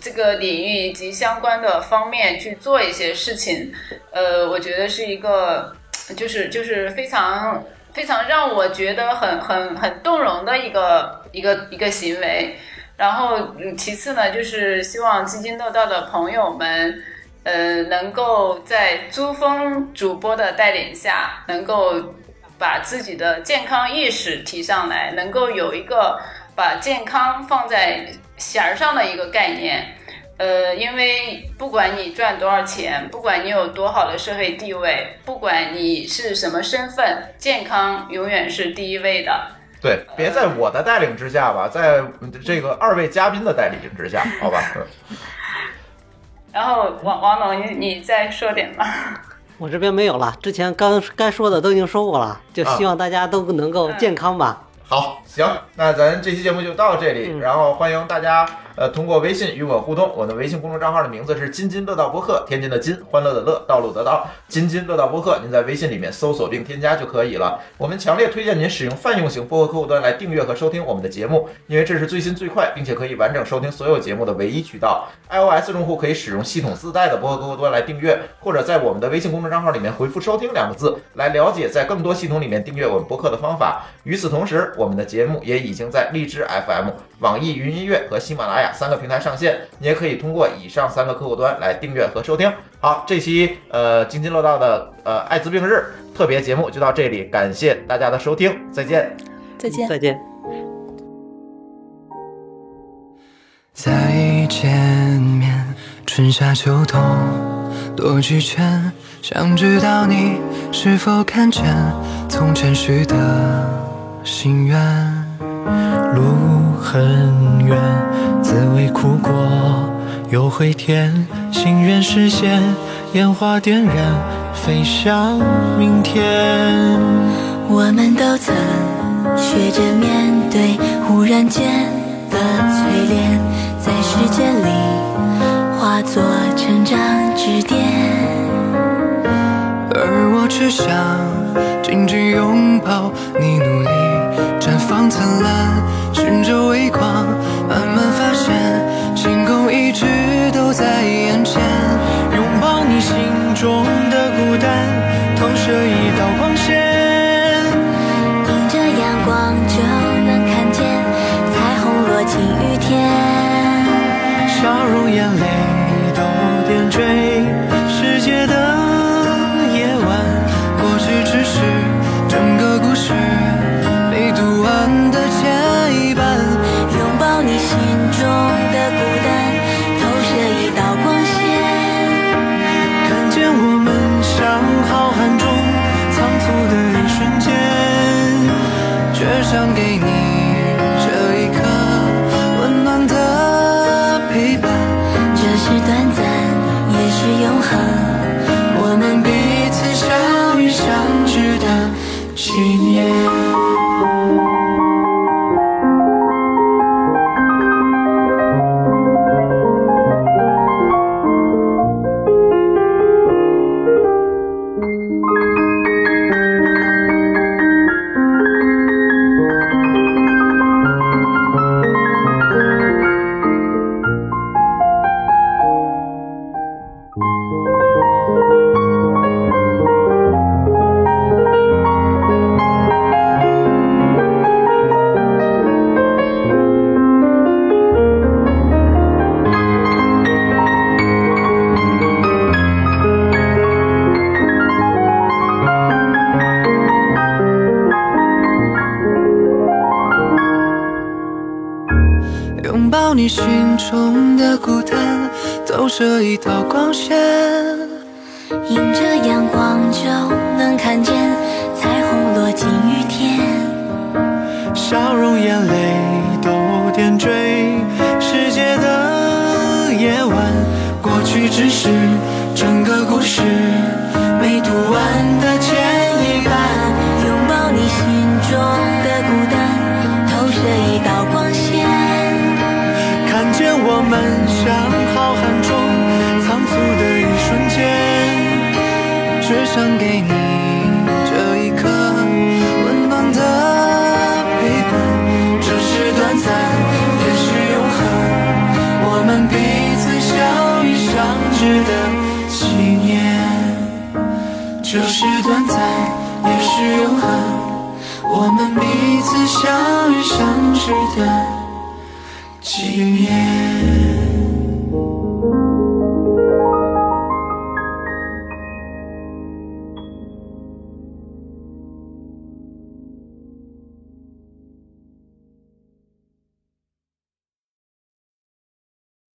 这个领域以及相关的方面去做一些事情，呃，我觉得是一个，就是就是非常非常让我觉得很很很动容的一个一个一个行为。然后，嗯，其次呢，就是希望津津乐道的朋友们，呃，能够在珠峰主播的带领下，能够把自己的健康意识提上来，能够有一个把健康放在弦儿上的一个概念。呃，因为不管你赚多少钱，不管你有多好的社会地位，不管你是什么身份，健康永远是第一位的。对，别在我的带领之下吧，在这个二位嘉宾的带领之下，好吧。然后王王总，你你再说点吧。我这边没有了，之前刚该说的都已经说过了，就希望大家都能够健康吧。好，行，那咱这期节目就到这里，嗯。然后欢迎大家呃通过微信与我互动，我的微信公众账号的名字是津津乐道播客，天津的津，欢乐的乐，道路的道，津津乐道播客，您在微信里面搜索并添加就可以了。我们强烈推荐您使用泛用型播客客户端来订阅和收听我们的节目，因为这是最新最快，并且可以完整收听所有节目的唯一渠道。iOS 用户可以使用系统自带的播客客户端来订阅，或者在我们的微信公众账号里面回复“收听”两个字来了解在更多系统里面订阅我们播客的方法。与此同时，我们的节目也已经在荔枝 FM、网易云音乐和喜马拉雅三个平台上线，你也可以通过以上三个客户端来订阅和收听。好，这期呃津津乐道的呃艾滋病日特别节目就到这里，感谢大家的收听，再见。再见。再见。再见。面，春夏秋冬多俱全，想知道你是否看见。从前许的心愿。路很远，滋味苦过又会甜，心愿实现，烟花点燃，飞向明天。我们都曾学着面对忽然间的淬炼，在时间里化作成长支点。而我只想紧紧拥抱，绽放灿烂，循着微光，慢慢发现星空一直都在眼前。拥抱你心中的孤单，投射一道光线。迎着阳光就能看见彩虹落进雨天。笑容、眼泪都点缀